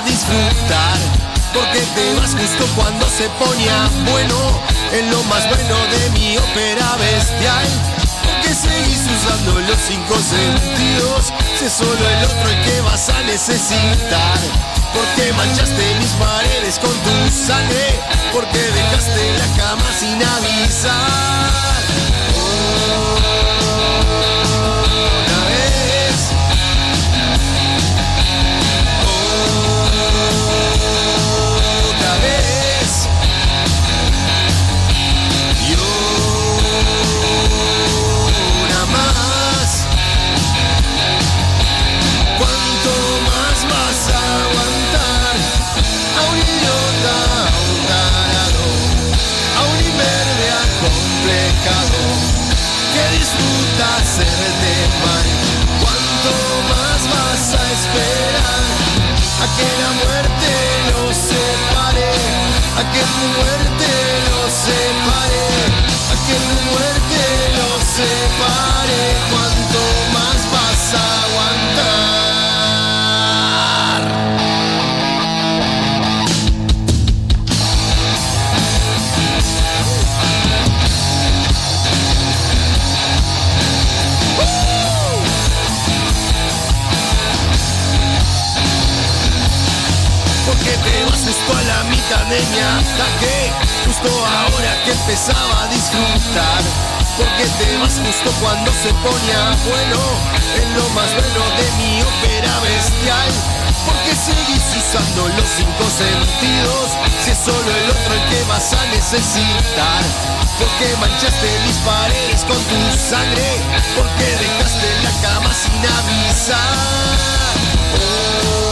disfrutar. Porque te vas justo cuando se ponía bueno, en lo más bueno de mi ópera bestial. Porque seguís usando los cinco sentidos, si es solo el otro el que vas a necesitar. Porque manchaste mis paredes con tu sangre, porque dejaste la cama sin avisar. ¿Cuánto más vas a esperar? A que la muerte los separe, a que tu muerte los separe, a que tu muerte la mitad de mi ataque Justo ahora que empezaba a disfrutar. Porque te vas justo cuando se ponía bueno En lo más bueno de mi ópera bestial. Porque seguís usando los cinco sentidos Si es solo el otro el que vas a necesitar. Porque manchaste mis paredes con tu sangre Porque dejaste la cama sin avisar. Una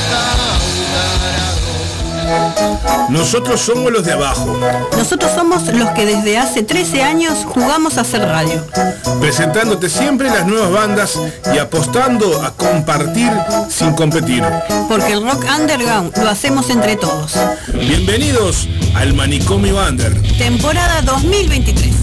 Nosotros somos los de abajo, Nosotros somos los que desde hace 13 años jugamos a hacer radio. presentándote siempre las nuevas bandas y apostando a compartir sin competir. Porque el rock underground lo hacemos entre todos. Bienvenidos al Manicomio Under. Temporada 2023.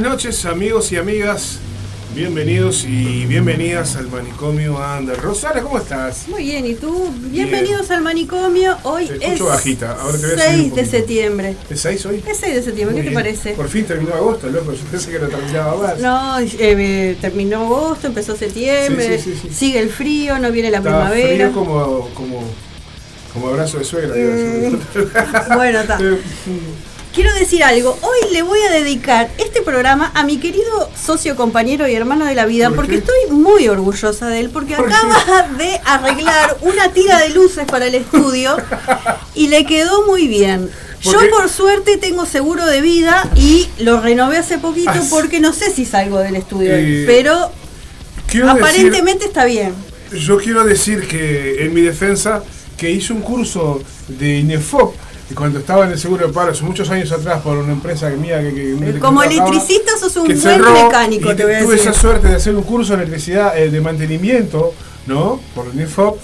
Noches, amigos y amigas. Bienvenidos y bienvenidas al manicomio Ander. Rosana, ¿cómo estás? Muy bien, ¿y tú? Bienvenidos al manicomio. Hoy es bajita. Ahora te voy a 6 de septiembre. ¿Es 6 hoy? Es 6 de septiembre, ¿qué te parece? Por fin terminó agosto, loco. Yo pensé que no terminaba más. No, eh, terminó agosto, empezó septiembre. sigue el frío, no viene la está primavera. Frío como, como, como abrazo de suegra. Mm. bueno, está. Quiero decir algo, hoy le voy a dedicar este programa a mi querido socio, compañero y hermano de la vida, porque estoy muy orgullosa de él, porque acaba de arreglar una tira de luces para el estudio y le quedó muy bien. Yo por suerte tengo seguro de vida y lo renové hace poquito ah, porque no sé si salgo del estudio, pero aparentemente está bien. Yo quiero decir que en mi defensa que hice un curso de INEFOP y cuando estaba en el seguro de paro hace muchos años atrás por una empresa mía que, como electricista sos un buen mecánico y tuve esa suerte de hacer un curso de electricidad eh, de mantenimiento no por el NIFOP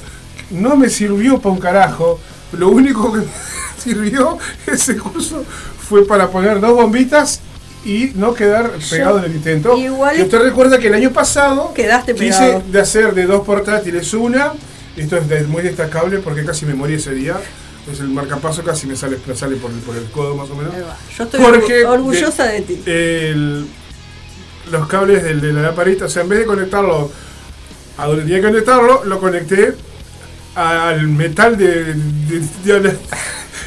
no me sirvió para un carajo lo único que sirvió ese curso fue para poner dos bombitas y no quedar pegado en el intento. igual- Y usted recuerda que el año pasado Quedaste quise pegado. de hacer de dos portátiles una. Esto es muy destacable porque casi me morí ese día. Es el marcapaso casi me sale, me sale por, el- por el codo más o menos. Yo estoy Porque orgullosa de, ti. el- los cables del, de la lamparita, o sea, en vez de conectarlo a donde tenía que conectarlo, lo conecté al metal de, de- de-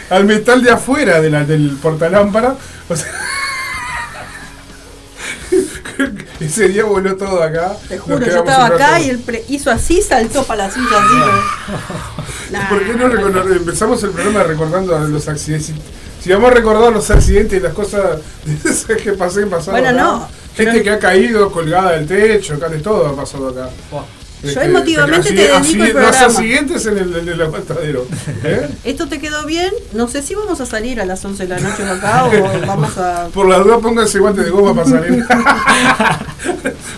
al metal de afuera de la, del portalámpara. O sea, ese día voló todo acá. Te juro, yo estaba acá y él pre- hizo así, saltó para la silla así. Nah. ¿Por qué no empezamos el programa recordando los accidentes? Si, vamos a recordar los accidentes y las cosas que pasé, pasaron. Bueno, acá. no, Gente pero- que ha caído colgada del techo, acá de todo ha pasado acá. Yo Este, emotivamente así- te dedico así- el programa. accidentes en el, en el aguantadero. ¿eh? ¿Esto te quedó bien? No sé si vamos a salir a las 11 de la noche acá o vamos a... Por la duda pónganse guantes de goma para salir.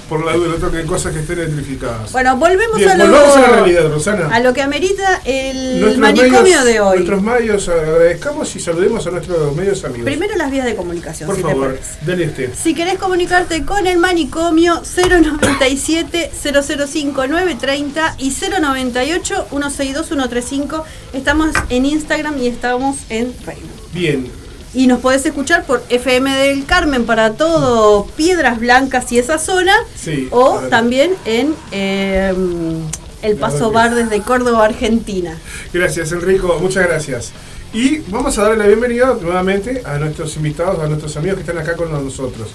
Por la duda no toquen cosas que estén electrificadas. Bueno, volvemos Bien, a lo, volvamos a la realidad, Rosana. a lo que amerita el Nuestros manicomio medios- de hoy. Nuestros medios agradezcamos y saludemos a nuestros medios amigos. Primero las vías de comunicación, Por si te favor, dale este. Si querés comunicarte con el manicomio 097 005 930 y 098 162 135, estamos en Instagram y estamos en Facebook. Bien, Y nos podés escuchar por FM del Carmen para todo Piedras Blancas y esa zona. Sí, O también en eh, El Paso Bar desde Córdoba, Argentina. gracias Enrico, muchas gracias. Y vamos a darle la bienvenida nuevamente a nuestros invitados, a nuestros amigos que están acá con nosotros.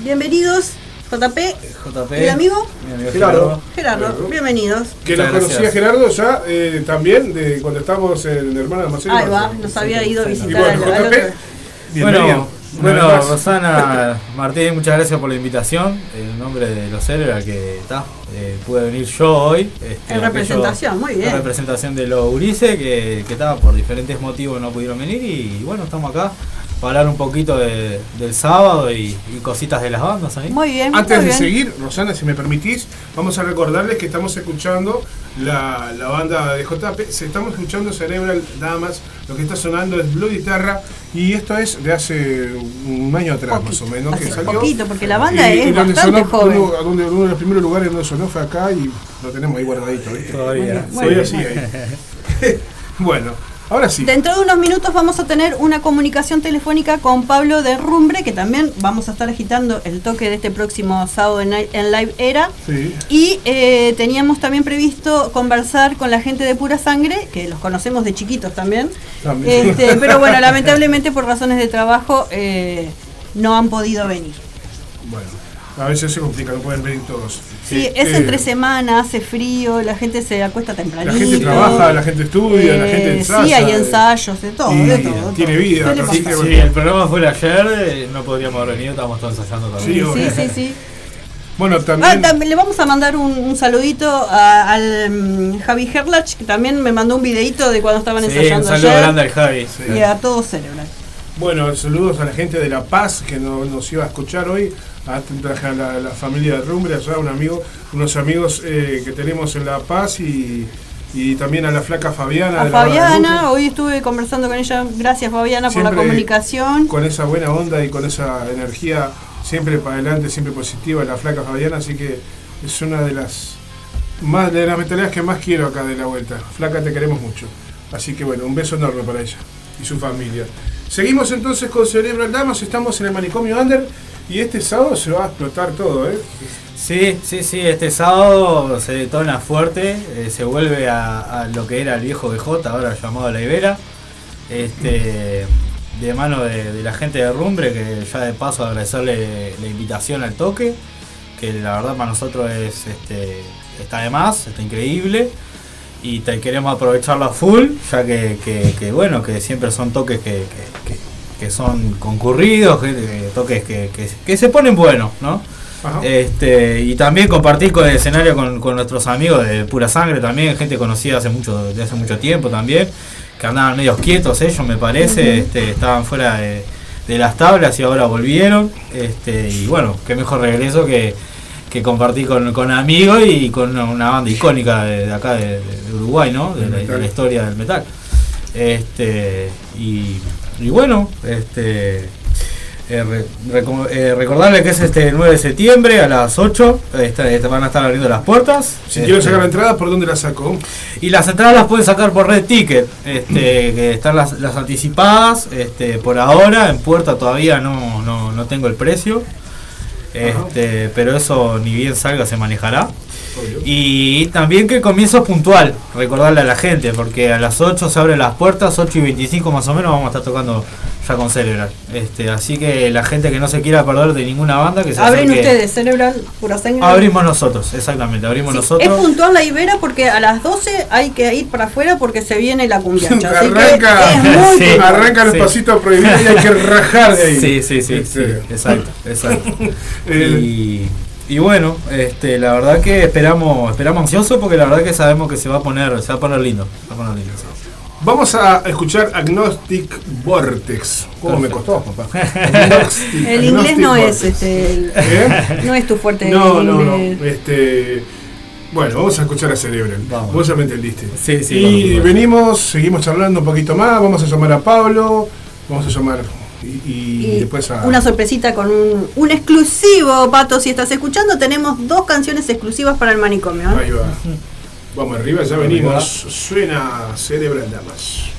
Bienvenidos, JP. JP. ¿El amigo? Mi amigo Gerardo. Gerardo, Gerardo. bienvenidos. Que nos conocía. Gerardo ya eh, también de cuando estábamos en Hermana de Marcelo. Ahí va, nos había ido a Y visitar bueno, JP, bienvenido. Bueno, bueno. Rosana Martín, muchas gracias por la invitación. En nombre de los héroes que está, eh, pude venir yo hoy. este, En aquello- representación, muy bien. En representación de los Urice, que, que estaba por diferentes motivos no pudieron venir. Y, bueno, estamos acá hablar un poquito de- del sábado y, y cositas de las bandas ahí. Muy bien. Antes muy de bien. seguir, Rosana, si me permitís, vamos a recordarles que estamos escuchando la, la banda de JP. Se estamos escuchando Cerebral Damas. Lo que está sonando es Blue Guitarra. Y esto es de hace un año atrás, más o menos, que salió. poquito, porque la banda Y- es y donde bastante sonó, joven. Uno, donde uno de los primeros lugares donde sonó fue acá y lo tenemos ahí guardadito. ¿viste? Todavía. Ahí. bueno, ahora sí. Dentro de unos minutos vamos a tener una comunicación telefónica con Pablo de Rumbre, que también vamos a estar agitando el toque de este próximo sábado en, en Live Era. Sí. Y eh, teníamos también previsto conversar con la gente de Pura Sangre, que los conocemos de chiquitos también. También. Este, pero bueno, lamentablemente por razones de trabajo eh, no han podido venir. Bueno, a veces se complica, no pueden venir todos. Sí, es Eh, entre semana, hace frío, la gente se acuesta tempranito. La gente trabaja, la gente estudia, la gente Eh, ensaya. Sí, hay ensayos, de todo, y de todo. de tiene todo. vida, Si bueno. el programa fuera ayer, eh, no podríamos haber venido, estábamos todos ensayando también. Sí, Sí, sí, sí. Bueno, Ah, también. le vamos a mandar un, un saludito a- al mm, Javi Herlach, que también me mandó un videito de cuando estaban Sí, un ensayando saludo ayer. grande al Javi. Y a todos Cerebral. Bueno, saludos a la gente de La Paz que no- nos iba a escuchar hoy, a, a la, la familia de Rumbre, allá un amigo, unos amigos eh, que tenemos en La Paz y, y también a la flaca Fabiana. A de la Guadalupe, Fabiana, hoy estuve conversando con ella. Gracias Fabiana por la comunicación. Con esa buena onda y con esa energía siempre para adelante, siempre positiva, la flaca Fabiana, así que es una de las más de las mentalidades que más quiero acá de la vuelta. Flaca, te queremos mucho. Así que bueno, un beso enorme para ella y su familia. Seguimos entonces con Cerebral Damas, estamos en el manicomio Under y este sábado se va a explotar todo, ¿eh? Sí, sí, sí, este sábado se detona fuerte, eh, se vuelve a, lo que era el viejo BJ, ahora llamado La Ibera, este, de mano de, la gente de Rumbre, que ya de paso agradecerle la invitación al toque, que la verdad para nosotros es, este, está de más, está increíble, y te queremos aprovecharlo a full, ya que, que- bueno, que siempre son toques que, que- que- son concurridos, que- que- toques que, que- que se ponen buenos, ¿no? Ajá. Este, y también compartir con el escenario con, con nuestros amigos de Pura Sangre también, gente conocida hace mucho, de hace mucho tiempo también, que andaban medios quietos ellos me parece, este, estaban fuera de, de las tablas y ahora volvieron. Este, y bueno, qué mejor regreso que, que compartir con, con amigos y con una, banda icónica de, de acá de, de Uruguay, ¿no? De la, de la historia del metal. Este, y y bueno, este eh, eh, recordarle que es este 9 de septiembre a las 8 este, van a estar abriendo las puertas. Si quiero sacar la entrada, ¿por dónde la saco? Y las entradas las pueden sacar por Red Ticket, este, que están las, anticipadas, este, por ahora en puerta todavía no, no, no tengo el precio, este, pero eso ni bien salga se manejará. Y también que el comienzo es puntual, recordarle a la gente, porque a las 8 se abren las puertas, 8 y 25 más o menos vamos a estar tocando ya con Cerebral. Este, así que la gente que no se quiera perder de ninguna banda que se Abren ustedes, Cerebral, pura sangre. Abrimos nosotros, exactamente, abrimos nosotros. Es puntual la Ibera porque a las 12 hay que ir para afuera porque se viene la cumbia. arranca, arranca los pasitos prohibidos y hay que rajar de ahí. Sí, sí, sí, exacto, exacto. y, y bueno, este, la verdad que esperamos, esperamos ansioso porque la verdad que sabemos que se va a poner, se va a poner lindo. Va a poner lindo Vamos a escuchar Agnostic Vortex. ¿Cómo me costó, papá? el inglés no es este, ¿Eh? no es tu fuerte. No, no, no. Este, bueno, vamos a escuchar a Cerebral. Vos ya me entendiste. Sí, sí. Y venimos, seguimos charlando un poquito más. Vamos a llamar a Pablo. Vamos a llamar y, después a... Una sorpresita con un, un, exclusivo, Pato, si estás escuchando, tenemos dos canciones exclusivas para el manicomio. ¿eh? Ahí va. Vamos arriba, ya venimos. Suena Cerebral Damas.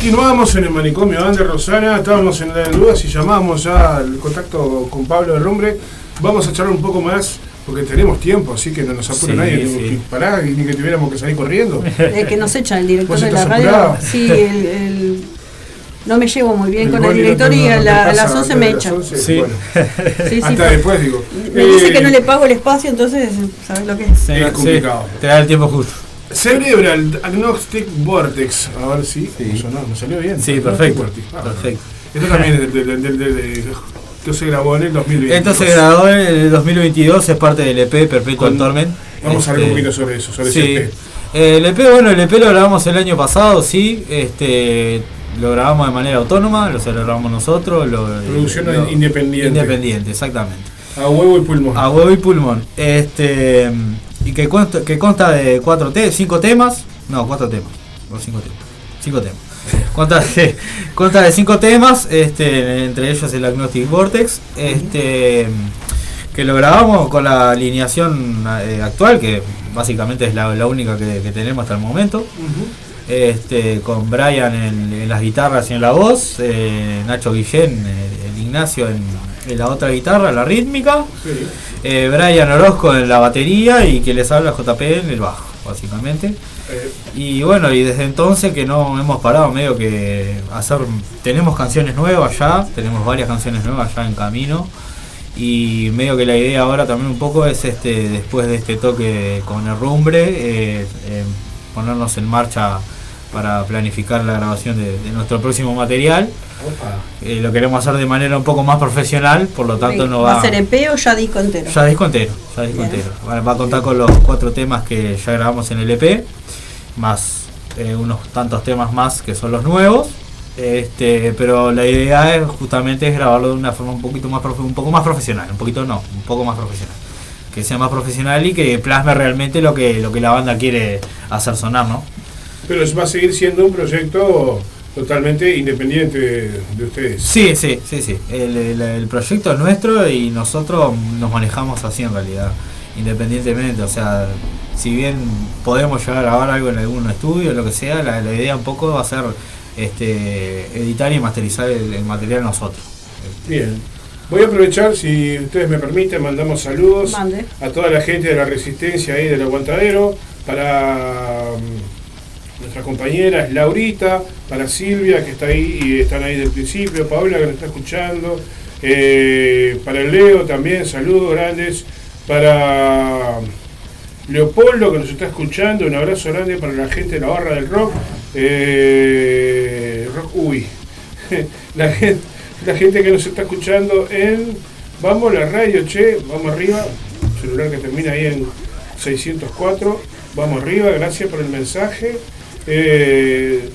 Continuamos en el manicomio Ander Rosana, estábamos en la duda si llamábamos ya al contacto con Pablo de Rumbre. Vamos a charlar un poco más porque tenemos tiempo, así que no nos apura Sí, nadie. sí. que parar y ni que tuviéramos que salir corriendo. Eh, que nos echa el director ¿Vos de la radio. apurado? Sí, el, el- no me llevo muy bien El con el no director y a, la- las 11 antes me echa. 11, Sí. Bueno, hasta después digo. Me dice Eh, que no le pago el espacio, entonces, ¿sabes lo que es? Sí, Es sí, complicado. te da el tiempo justo. Cerebral Agnostic Vortex. A ver si Sí. sonó, me salió bien. Sí, perfecto. Ah, Perfecto. Esto también es de, de- de- de- de- esto se grabó en el 2020. Esto se grabó en el 2022, es parte del EP Perpetual Torment. Vamos a hablar un Este, poquito sobre eso, sobre Sí. ese EP. Eh, El EP, bueno, el EP lo grabamos el año pasado, sí. Este, lo grabamos de manera autónoma, lo grabamos nosotros. Lo, Producción lo- independiente. Independiente, exactamente. A huevo y pulmón. A huevo y pulmón. Este, y que consta, que consta de cuatro te cinco temas. No, cuatro temas. O cinco temas. Cinco temas. Consta de, consta de cinco temas, este, entre ellos el Agnostic Vortex. Este, que lo grabamos con la alineación eh, actual, que básicamente es la, la única que, que tenemos hasta el momento. Este, con Brian en, en las guitarras y en la voz, eh, Nacho Guillén, eh, el Ignacio en, en la otra guitarra, la rítmica, Sí. eh, Brian Orozco en la batería y que les habla JP en el bajo, básicamente. Eh, Y bueno, y desde entonces que no hemos parado medio que hacer, tenemos canciones nuevas ya, tenemos varias canciones nuevas ya en camino. Y medio que la idea ahora también un poco es este después de este toque con el rumbre, eh, eh, ponernos en marcha para planificar la grabación de, de nuestro próximo material. Eh, lo queremos hacer de manera un poco más profesional, por lo tanto no ¿Va va, a ser EP o ya disco entero? ya disco entero, ya disco Bien. entero. Va, va a contar con los cuatro temas que ya grabamos en el EP, más eh, unos tantos temas más que son los nuevos. Este, pero la idea es justamente es grabarlo de una forma un poquito más profe- un poco más profesional, un poquito no, un poco más profesional. Que sea más profesional y que plasme realmente lo que lo que la banda quiere hacer sonar, ¿no? Pero va a seguir siendo un proyecto totalmente independiente de, de ustedes. Sí, sí, sí, sí. El, el- el proyecto es nuestro y nosotros nos manejamos así en realidad, independientemente. O sea, si bien podemos llegar a grabar algo en algún estudio, lo que sea, la, la idea un poco va a ser este, editar y masterizar el, el material nosotros. Bien. Voy a aprovechar, si ustedes me permiten, mandamos saludos Mande. a toda la gente de la Resistencia ahí del Aguantadero, para mm, nuestra compañera es Laurita, para Silvia que está ahí y están ahí del principio, Paola que nos está escuchando, eh, para Leo también, saludos grandes, para Leopoldo que nos está escuchando, un abrazo grande para la gente de la barra del rock, eh, rock uy, la gente, la gente que nos está escuchando en Vamos la radio, che, vamos arriba, celular que termina ahí en 604, vamos arriba, gracias por el mensaje. Eh,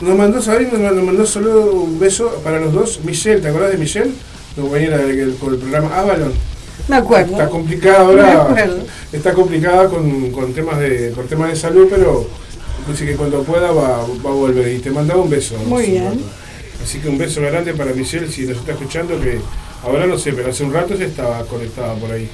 nos mandó Sabrina, nos mandó, solo un beso para los dos. Michelle, ¿te acordás de Michelle? La compañera del, por el programa Avalon. Me acuerdo. Está complicada ahora. Está complicada con, con temas de por temas de salud, pero dice que cuando pueda va, va a volver. Y te mandaba un beso. Muy bien. rato. Así que un beso grande para Michelle si nos está escuchando, que ahora no sé, pero hace un rato se estaba conectada por ahí.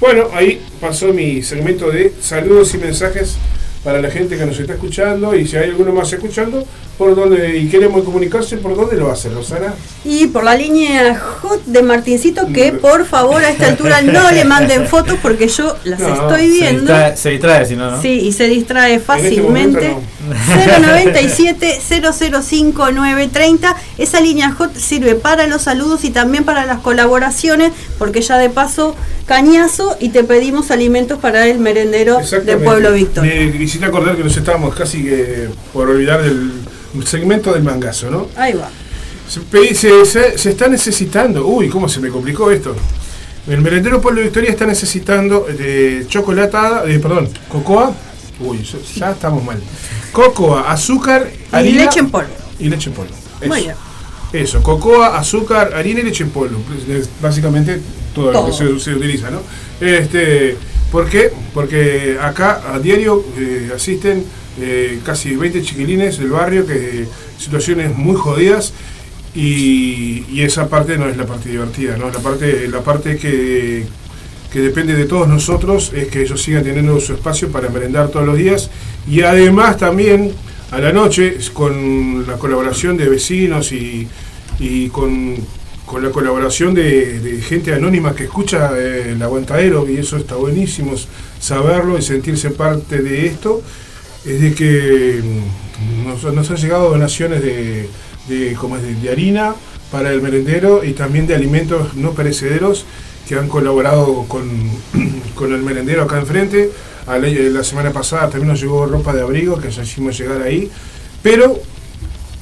Bueno, ahí pasó mi segmento de saludos y mensajes para la gente que nos está escuchando y si hay alguno más escuchando, por donde y queremos comunicarse, ¿por dónde lo hace, Rosana? Y por la línea hot de Martincito, que Mm. por favor a esta altura no le manden fotos porque yo las No, estoy Se viendo. distrae, se distrae si no, ¿no? Sí, y se distrae este fácilmente. momento 097 005 930. Esa línea hot sirve para los saludos y también para las colaboraciones, porque ya de paso cañazo y te pedimos alimentos para el merendero del pueblo Víctor. Me quisiste acordar que nos estábamos casi que por olvidar del segmento del mangazo, ¿no? Ahí va. Se, pe- se- se- se está necesitando, uy, cómo se me complicó esto. El merendero Pueblo Victoria está necesitando de chocolatada, eh, perdón, cocoa, uy, ya- estamos mal. Cocoa, azúcar, Y harina leche en polvo. y leche en polvo. Eso. Muy bien. Eso, cocoa, azúcar, harina y leche en polvo. Es básicamente todo, lo que se, se utiliza, ¿no? Este, ¿Por qué? Porque acá a diario eh, asisten eh, casi 20 chiquilines del barrio que situaciones muy jodidas y, y esa parte no es la parte divertida, ¿no? La parte, la parte que, que depende de todos nosotros es que ellos sigan teniendo su espacio para merendar todos los días. Y además también a la noche con la colaboración de vecinos y, con, la colaboración de, gente anónima que escucha eh, el aguantadero y eso está buenísimo saberlo y sentirse parte de esto. Es de que mm, nos, han llegado donaciones de, de, como es de harina para el merendero y también de alimentos no perecederos que han colaborado con, con el merendero acá enfrente. A la, la, semana pasada también nos llegó ropa de abrigo que ya hicimos llegar ahí, pero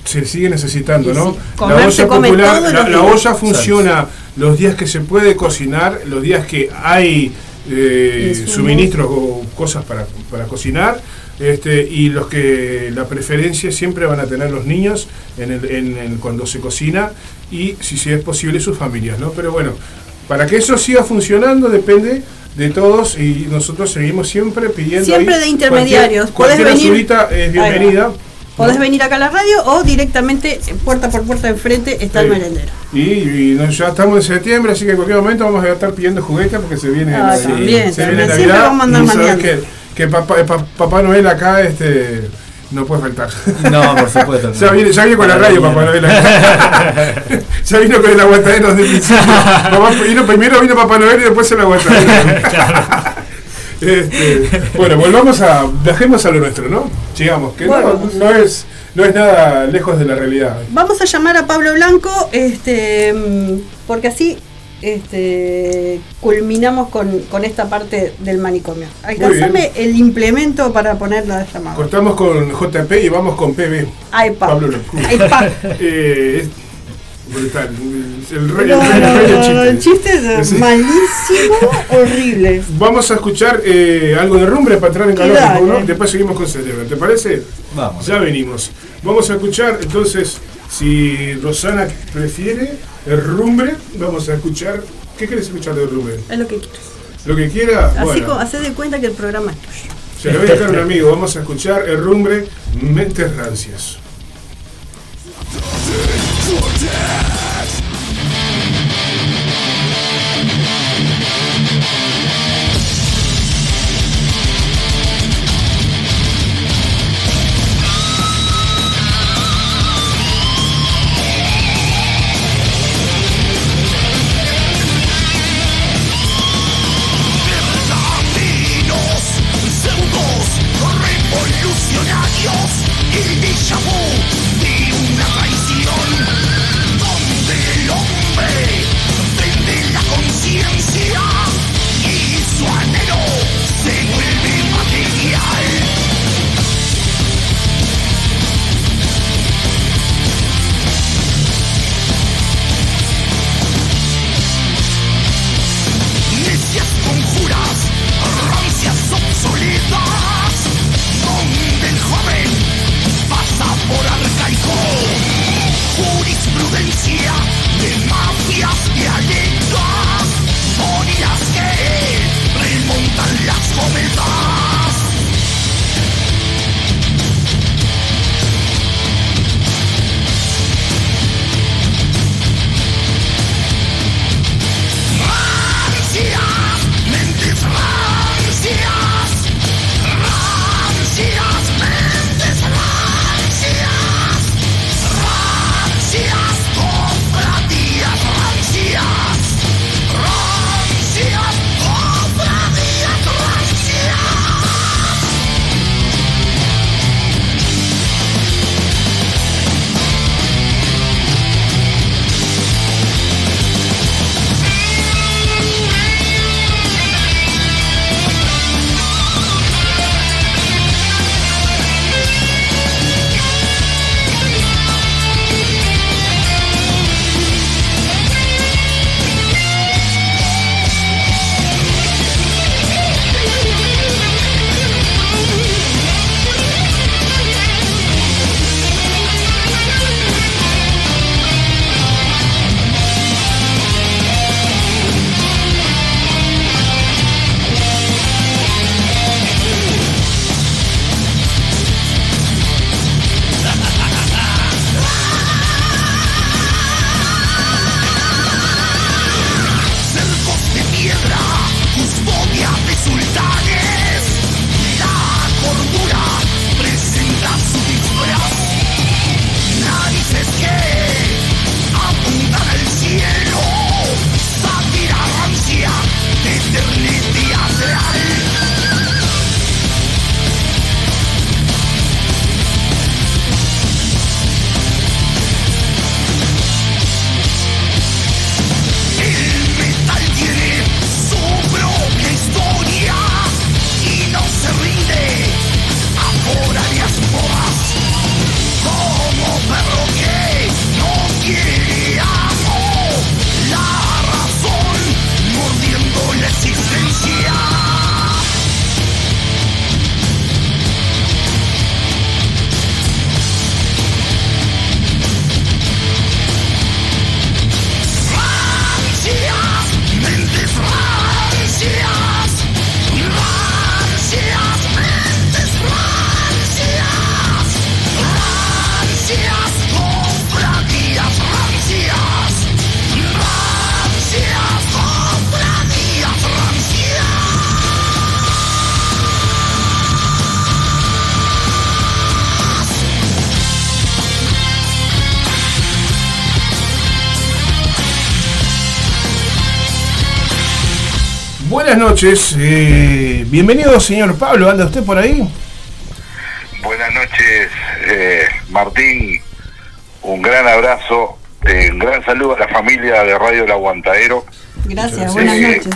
se sigue necesitando, ¿no? la olla popular, la, olla funciona los días que se puede cocinar, los días que hay eh, suministros o cosas para, para cocinar. Este, y los que la preferencia siempre van a tener los niños en el, en, cuando se cocina y si, si es posible sus familias, ¿no? Pero bueno, para que eso siga funcionando depende de todos y nosotros seguimos siempre pidiendo. Siempre de intermediarios. Cualquier, venir, es bienvenida. Podés venir acá a la radio o directamente puerta por puerta enfrente está el merendero. Y, ya estamos en septiembre, así que en cualquier momento vamos a estar pidiendo juguetes porque se viene, ah, también, se viene Navidad. Vamos a mandar que, que papá, eh, papá Noel acá este no puede faltar. No, por supuesto. ya, viene, ya viene con la radio, papá Noel. ya vino con el aguantadero de principio. vino, primero vino Papá Noel y después el aguantadero. este, bueno, volvamos a. Dejemos a lo nuestro, ¿no? Sigamos, que no, no, es. No es nada lejos de la realidad. Vamos a llamar a Pablo Blanco, este, porque así este, culminamos con, con, esta parte del manicomio. Alcanzame el implemento para poner la llamada. Cortamos con JP y vamos con PB. Ay, pa. Pablo Ay, pa. eh, brutal. El rey, no, el, chiste. es malísimo, horrible. Vamos a escuchar eh, algo de rumbre para entrar en calor. ¿no? Después seguimos con Cerebro. ¿Te parece? Vamos. Ya venimos. Vamos a escuchar entonces, si Rosana prefiere el rumbre, vamos a escuchar. ¿Qué quieres escuchar de rumbre? Es lo que quieras. Lo que quiera. Así bueno. como de cuenta que el programa es tuyo. Se lo voy a dejar a un amigo. Vamos a escuchar el rumbre Mentes Rancias. Noches, eh, bienvenido señor Pablo, ¿anda usted por ahí? Buenas noches, eh, Martín, un gran abrazo, eh, un gran saludo a la familia de Radio El Aguantadero. Gracias, buenas noches.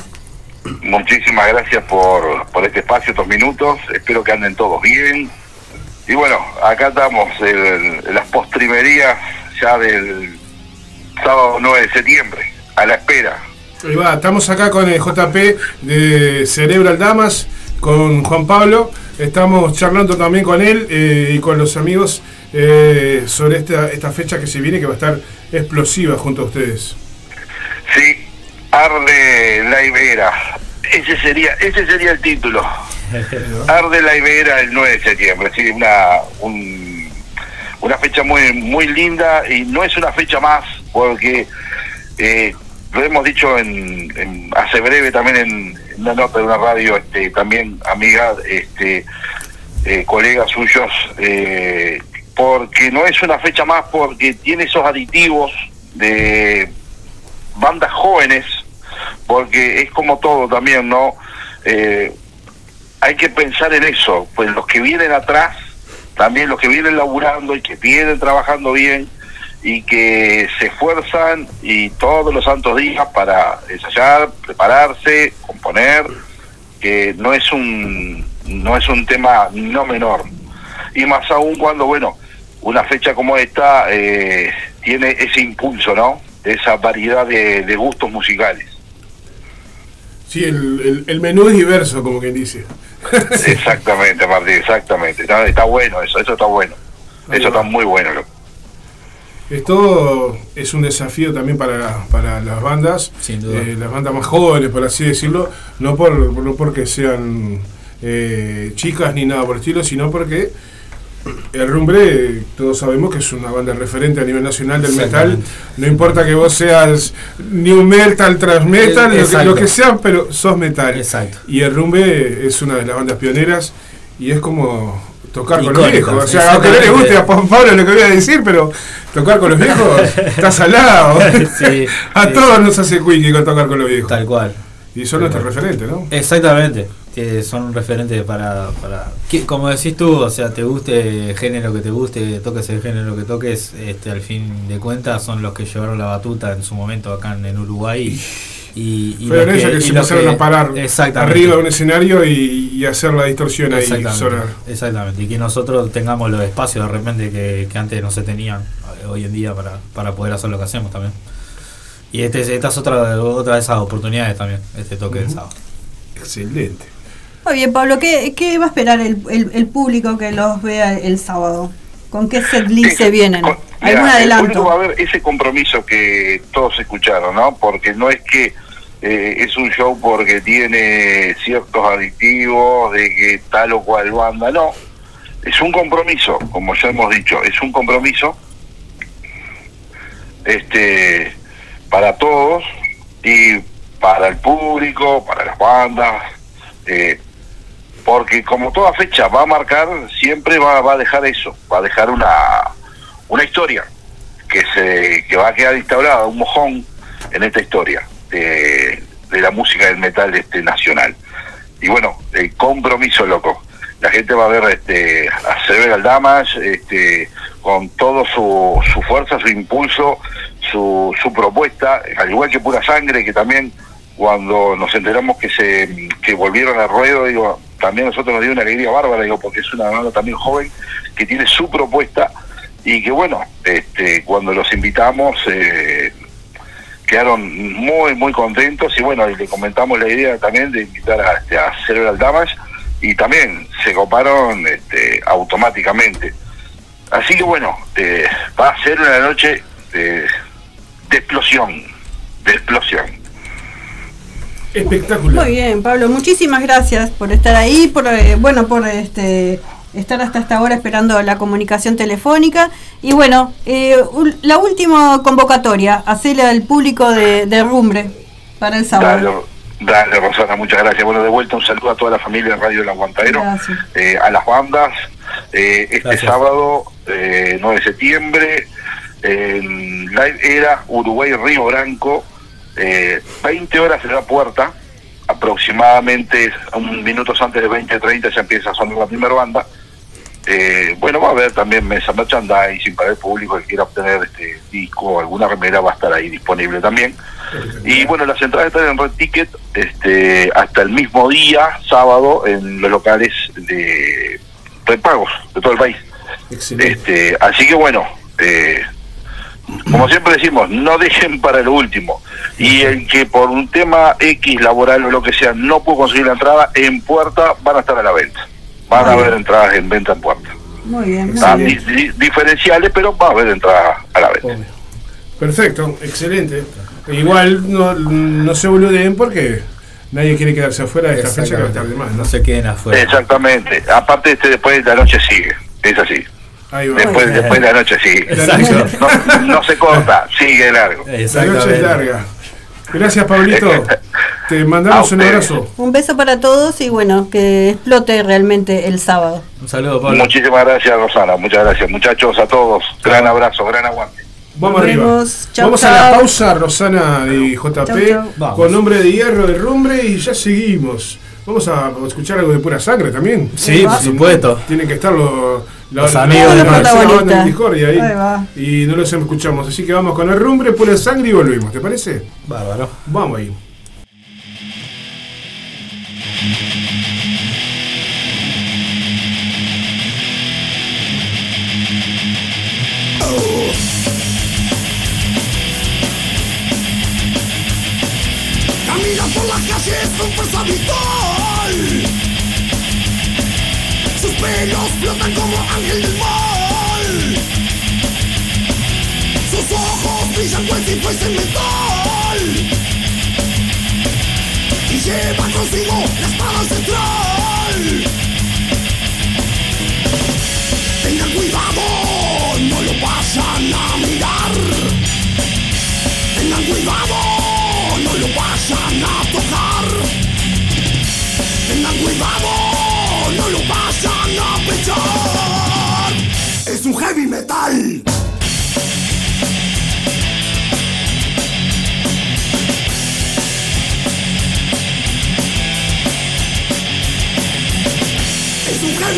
Muchísimas gracias por, por este espacio, estos minutos, espero que anden todos bien. Y bueno, acá estamos en las postrimerías ya del sábado 9 de septiembre, a la espera estamos acá con el JP de Cerebral Damas, con Juan Pablo. Estamos charlando también con él eh, y con los amigos eh, sobre esta, esta fecha que se viene, que va a estar explosiva junto a ustedes. Sí, Arde la Ibera. Ese sería, ese sería el título. Arde la Ibera el 9 de septiembre. Sí, una, una fecha muy, muy linda y no es una fecha más porque eh, lo hemos dicho en, hace breve también en, una nota de una radio este también amiga este eh, colegas suyos eh, porque no es una fecha más porque tiene esos aditivos de bandas jóvenes porque es como todo también no eh, hay que pensar en eso pues los que vienen atrás también los que vienen laburando y que vienen trabajando bien y que se esfuerzan y todos los santos días para ensayar, prepararse, componer, que no es un no es un tema no menor. Y más aún cuando, bueno, una fecha como esta eh, tiene ese impulso, ¿no? Esa variedad de, gustos musicales. Sí, el, el, menú es diverso, como quien dice. exactamente, Martín, exactamente. Está, está bueno eso, eso está bueno. Eso está muy bueno. Esto es un desafío también para, para las bandas, eh, las bandas más jóvenes, por así decirlo, no, por, no porque sean eh, chicas ni nada por el estilo, sino porque el Rumbre, todos sabemos que es una banda referente a nivel nacional del metal. No importa que vos seas new metal, trans metal, lo que, lo que, sea, pero sos metal. Exacto. Y el Rumbre es una de las bandas pioneras y es como tocar con los viejos. O sea, aunque no le guste a Pablo lo que voy a decir, pero tocar con los viejos está salado. a todos nos hace quickie con tocar con los viejos. Tal cual. Y son nuestros referentes, ¿no? Exactamente. Que son referentes para, para como decís tú, o sea, te guste el género que te guste, toques el género que toques, este, al fin de cuentas son los que llevaron la batuta en su momento acá en, Uruguay. Y, y Fueron ellos que, se empezaron a parar arriba de un escenario y, hacer la distorsión ahí sonar. Exactamente, y que nosotros tengamos los espacios de repente que, antes no se tenían eh, hoy en día para, para poder hacer lo que hacemos también. Y este, esta es otra, otra de esas oportunidades también, este toque del sábado. Excelente. Muy bien, Pablo, ¿qué, qué va a esperar el, el, público que los vea el sábado? ¿Con qué setlist se vienen? ¿Algún adelanto? va a haber ese compromiso que todos escucharon, ¿no? Porque no es que eh, es un show porque tiene ciertos aditivos de que tal o cual banda, no. Es un compromiso, como ya hemos dicho, es un compromiso este para todos y para el público, para las bandas, eh, porque como toda fecha va a marcar, siempre va, va a dejar eso, va a dejar una, una historia que se que va a quedar instaurada, un mojón en esta historia de, la música del metal este nacional. Y bueno, el compromiso loco. La gente va a ver este, a Severo Damas este, con todo su, su fuerza, su impulso, su, su propuesta, al igual que Pura Sangre, que también cuando nos enteramos que se que volvieron al ruedo, digo, también nosotros nos dio una alegría bárbara, digo, porque es una banda también joven que tiene su propuesta y que bueno, este, cuando los invitamos eh, quedaron muy, muy contentos y bueno, y le comentamos la idea también de invitar a, este, a Cerebral Damage y también se coparon este, automáticamente. Así que bueno, eh, va a ser una noche de, explosión, de explosión. Espectacular. Muy bien, Pablo, muchísimas gracias por estar ahí, por eh, bueno, por este estar hasta esta hora esperando la comunicación telefónica. Y bueno, eh, la última convocatoria, hacerle al público de, Rumbre para el sábado. Dale, Rosana, muchas gracias. Bueno, de vuelta un saludo a toda la familia de Radio El Aguantadero, eh, a las bandas. Eh, este sábado, 9 de septiembre, en Live Era, Uruguay Río Branco, 20 horas en la puerta, aproximadamente un minutos antes de 20.30 ya empieza a sonar la primera banda. Eh, bueno, va a haber también mesa merchandising para el público que quiera obtener este disco o alguna remera va a estar ahí disponible también. Y bueno, las entradas están en Red Ticket este, hasta el mismo día, sábado, en los locales de prepagos de todo el país. Este, así que bueno, eh, como siempre decimos, no dejen para el último. Y el que por un tema X laboral o lo que sea no pudo conseguir la entrada, en puerta van a estar a la venta. Van a haber entradas en venta en puerta. Muy bien. diferenciales, pero va a haber entradas a la venta. Perfecto, excelente. Igual no, no se boludeen porque nadie quiere quedarse afuera de esta fecha que va a estar de más. ¿no? se queden afuera. Exactamente. Aparte, este, después de la noche sigue. Es así. Después, después de la noche sigue. No, se corta, sigue largo. La noche es larga. Gracias, Pablito. Te mandamos un abrazo. Un beso para todos y bueno, que explote realmente el sábado. Un saludo, Pablo. Muchísimas gracias, Rosana. Muchas gracias, muchachos, a todos. Gran abrazo, gran aguante. Vamos arriba. Vamos a la pausa, Rosana y JP, con nombre de hierro de rumbre y ya seguimos. Vamos a escuchar algo de pura sangre también. Sí, por supuesto. Tienen que estar los, los, amigos de la Discordia ahí. Y no los escuchamos. Así que vamos con el rumbre, pura sangre y volvemos. ¿Te parece? Bárbaro. Vamos ahí. Calles con fuerza. Sus pelos flotan como ángel del mal. Sus ojos brillan cual si fuese metal. Y lleva consigo la espada ancestral.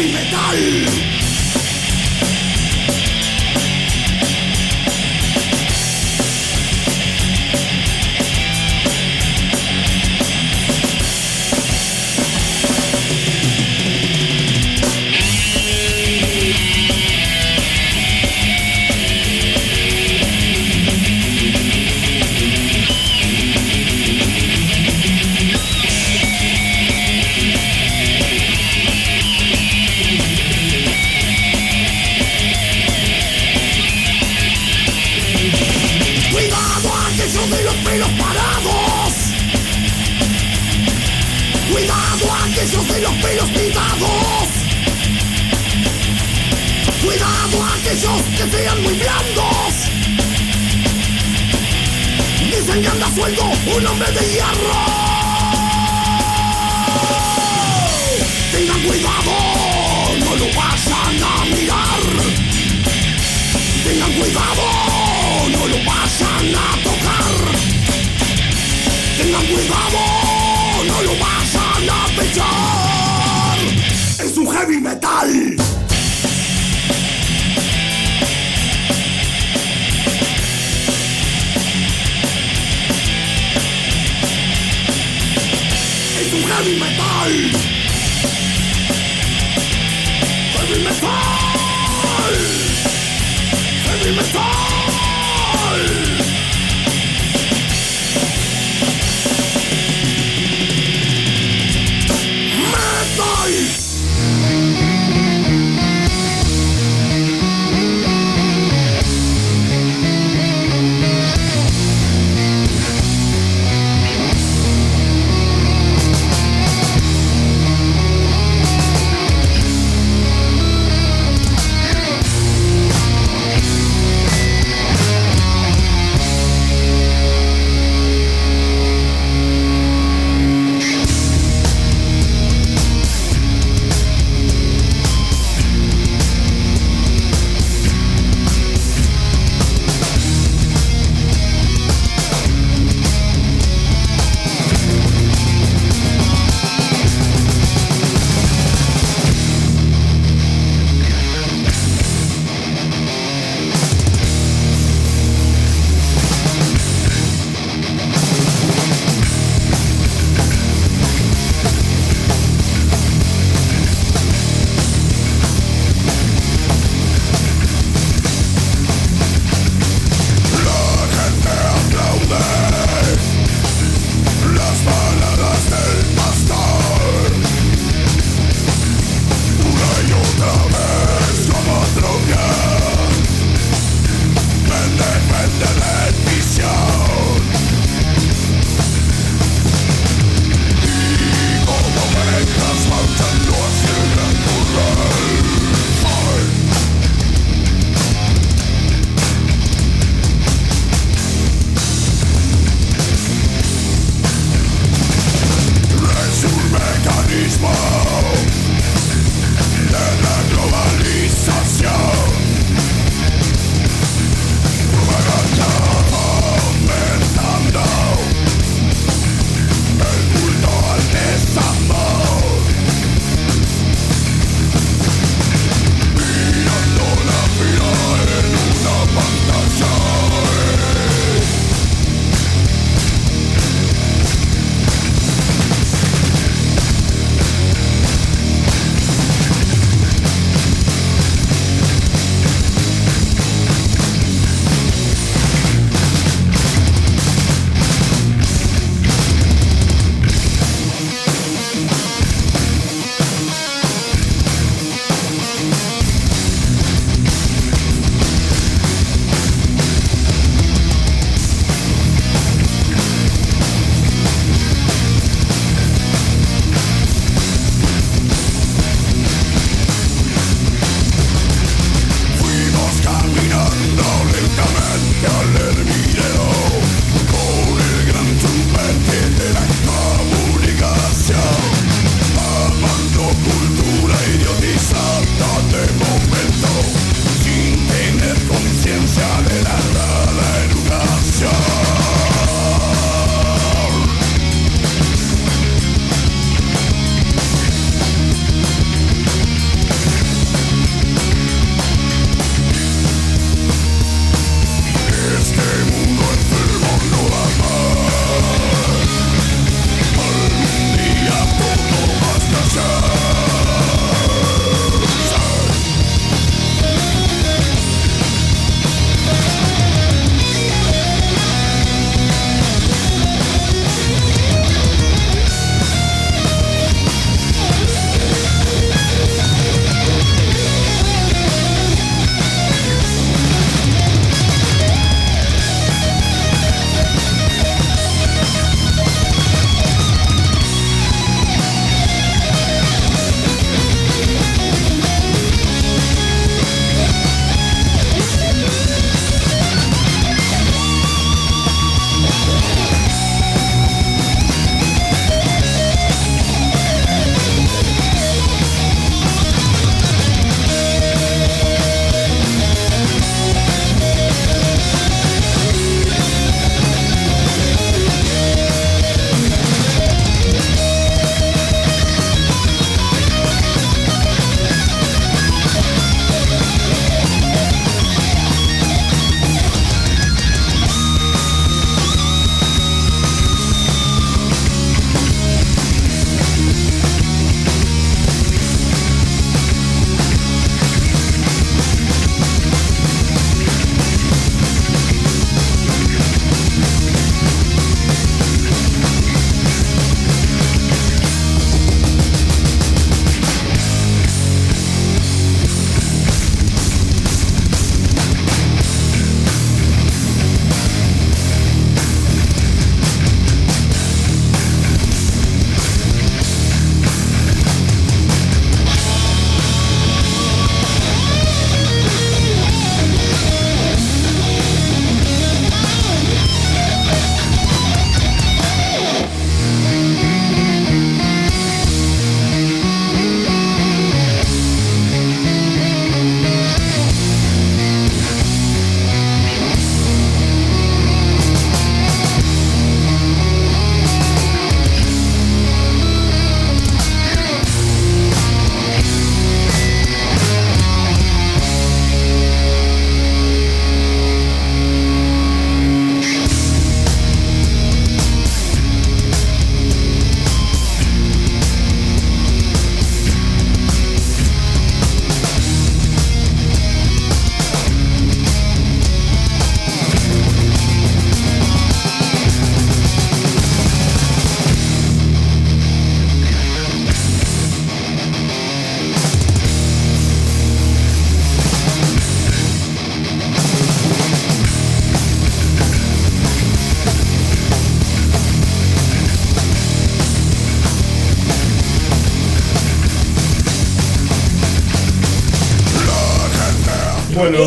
Metal.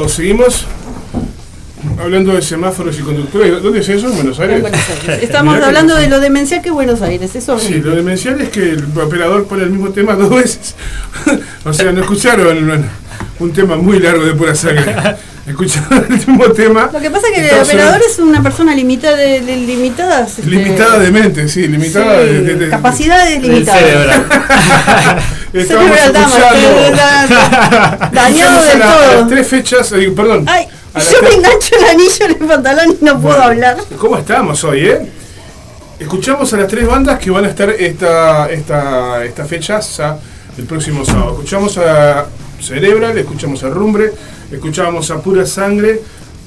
Bueno, seguimos hablando de semáforos y conductores. ¿Dónde es eso? ¿En Buenos Aires? En Buenos Aires. Estamos Mirá que- hablando de lo demencial que es Buenos Aires, eso Sí, lo demencial es que el operador pone el mismo tema dos veces. o sea, no escucharon bueno, un tema muy largo de pura sangre. Escucharon el mismo tema. Lo que pasa es que el Estamos operador es una persona limitada de, de- limitadas. este, Limitada de mente, sí, limitada sí, de, de- de- capacidades limitadas. Cerebral escuchando- dañado del todo. las tres fechas, eh, perdón. Ay, yo me engancho el anillo en el pantalón y no puedo Bueno, hablar. ¿Cómo estamos hoy, eh? Escuchamos a las tres bandas que van a estar esta, esta, esta fecha el próximo sábado. Escuchamos a Cerebral, escuchamos a Rumbre, escuchamos a Pura Sangre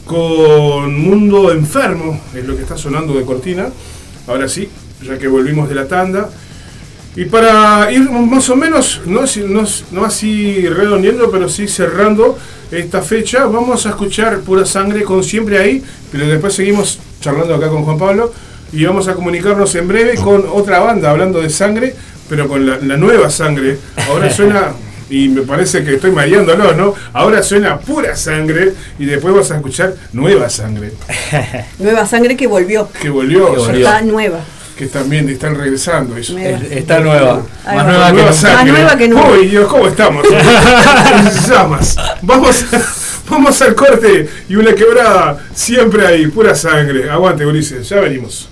con Mundo Enfermo, es lo que está sonando de cortina. Ahora sí, ya que volvimos de la tanda. Y para ir más o menos, no, así- redondeando, pero sí cerrando esta fecha, vamos a escuchar Pura Sangre con Siempre Ahí, pero después seguimos charlando acá con Juan Pablo y vamos a comunicarnos en breve con otra banda hablando de sangre, pero con la nueva sangre. Ahora suena, y me parece que estoy mareándolo, ¿no? Ahora suena Pura Sangre y después vas a escuchar Nueva Sangre, Nueva sangre que volvió. que volvió, Que. Está nueva. que también están regresando. eso. Nueva. Es- Está nueva. Más va. nueva que Nueva nunca. sangre. Más nueva que nunca. Uy, Dios, ¿cómo estamos? Llamas. Vamos, vamos al corte y una quebrada siempre ahí, pura sangre. Aguante, Ulises, ya venimos.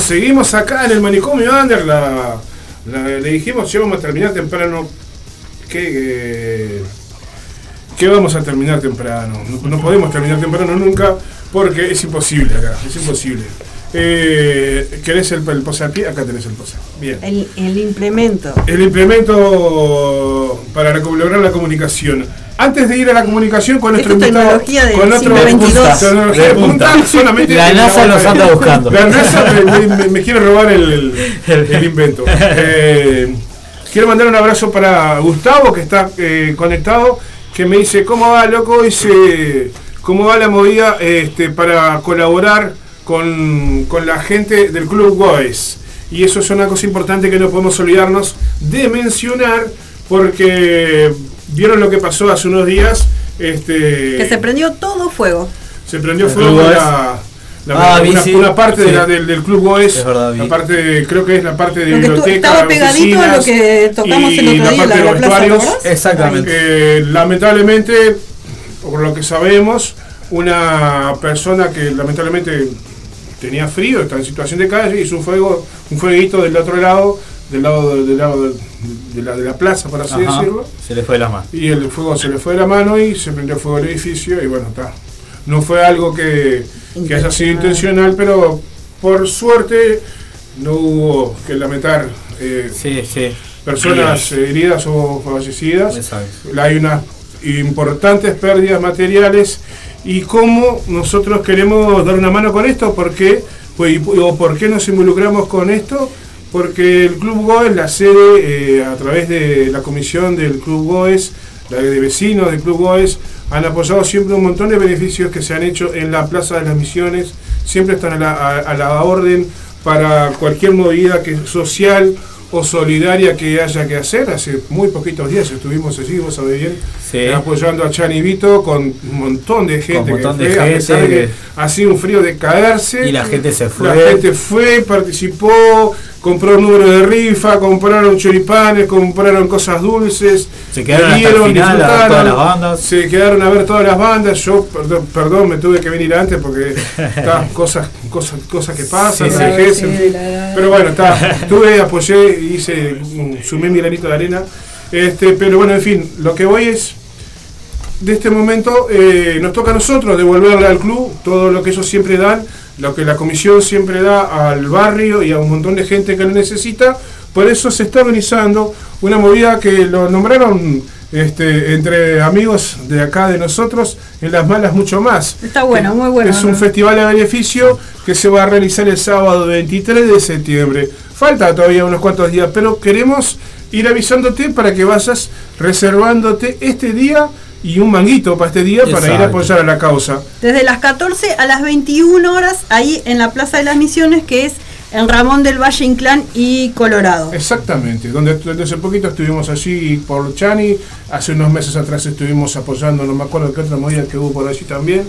Seguimos acá en el manicomio Under. La, le dijimos, si vamos a terminar temprano. ¿Qué, qué vamos a terminar temprano? No, podemos terminar temprano nunca porque es imposible acá, es imposible. Eh, ¿Querés el, el pie? Acá tenés el pose. Bien. El, el, implemento. El implemento para lograr la comunicación. Antes de ir a la comunicación con nuestro invitado, con otro tecnología de punta, solamente la NASA nos anda buscando. La NASA me, quiere robar el, el, invento. Eh, quiero mandar un abrazo para Gustavo que está eh, conectado, que me dice cómo va loco, dice cómo va la movida este, para colaborar con, con la gente del Club Goes. Y eso es una cosa importante que no podemos olvidarnos de mencionar porque vieron lo que pasó hace unos días. Este, que se prendió todo fuego. Se prendió fuego la, la, ah, una, parte del, del, Club Goes. la parte, creo que es la parte de biblioteca. Estaba pegadito a lo que tocamos el otro día, la, la plaza, Exactamente. Eh, lamentablemente, por lo que sabemos, una persona que lamentablemente tenía frío, está en situación de calle, hizo un fuego, un fueguito del otro lado del lado, del lado de, la, de la plaza, por así decirlo. Se le fue la mano. Y el fuego se le fue de la mano y se prendió fuego el edificio y bueno, está. No fue algo que, que haya sido intencional, pero por suerte no hubo que lamentar eh, personas heridas o fallecidas. Hay unas importantes pérdidas materiales y cómo nosotros queremos dar una mano con esto, porque pues, o por qué nos involucramos con esto porque el Club Goes, la sede, eh, a través de la comisión del Club Goes, la de vecinos del Club Goes, han apoyado siempre un montón de beneficios que se han hecho en la Plaza de las Misiones, siempre están a la, orden para cualquier movida que social o solidaria que haya que hacer. Hace muy poquitos días estuvimos allí, vos sabés bien, apoyando a Chani Vito con un montón de gente que fue, de gente, que ha sido un frío de caerse. Y la gente se fue. La gente fue, participó, compró un número de rifa, compraron choripanes, compraron cosas dulces, se quedaron hasta final a todas las bandas. Se quedaron a ver todas las bandas. Yo, perdón, me tuve que venir antes porque está, cosas, cosas, cosas que pasan, pero bueno, está, estuve, apoyé, hice, sumé mi granito de arena. Este, pero bueno, en fin, lo que voy es de este momento eh, nos toca a nosotros devolverle al club todo lo que ellos siempre dan lo que la comisión siempre da al barrio y a un montón de gente que lo necesita. Por eso se está organizando una movida que lo nombraron este, entre amigos de acá de nosotros, en las malas mucho más. Está bueno, muy bueno. Es un festival de beneficio que se va a realizar el sábado 23 de septiembre. Falta todavía unos cuantos días, pero queremos ir avisándote para que vayas reservándote este día y un manguito para este día para ir a apoyar a la causa. Desde las 14 a las 21 horas, ahí en la Plaza de las Misiones, que es en Ramón del Valle Inclán y Colorado. Exactamente, donde, hace poquito estuvimos allí por Chani, hace unos meses atrás estuvimos apoyando, no me acuerdo qué otra movida que hubo por allí también.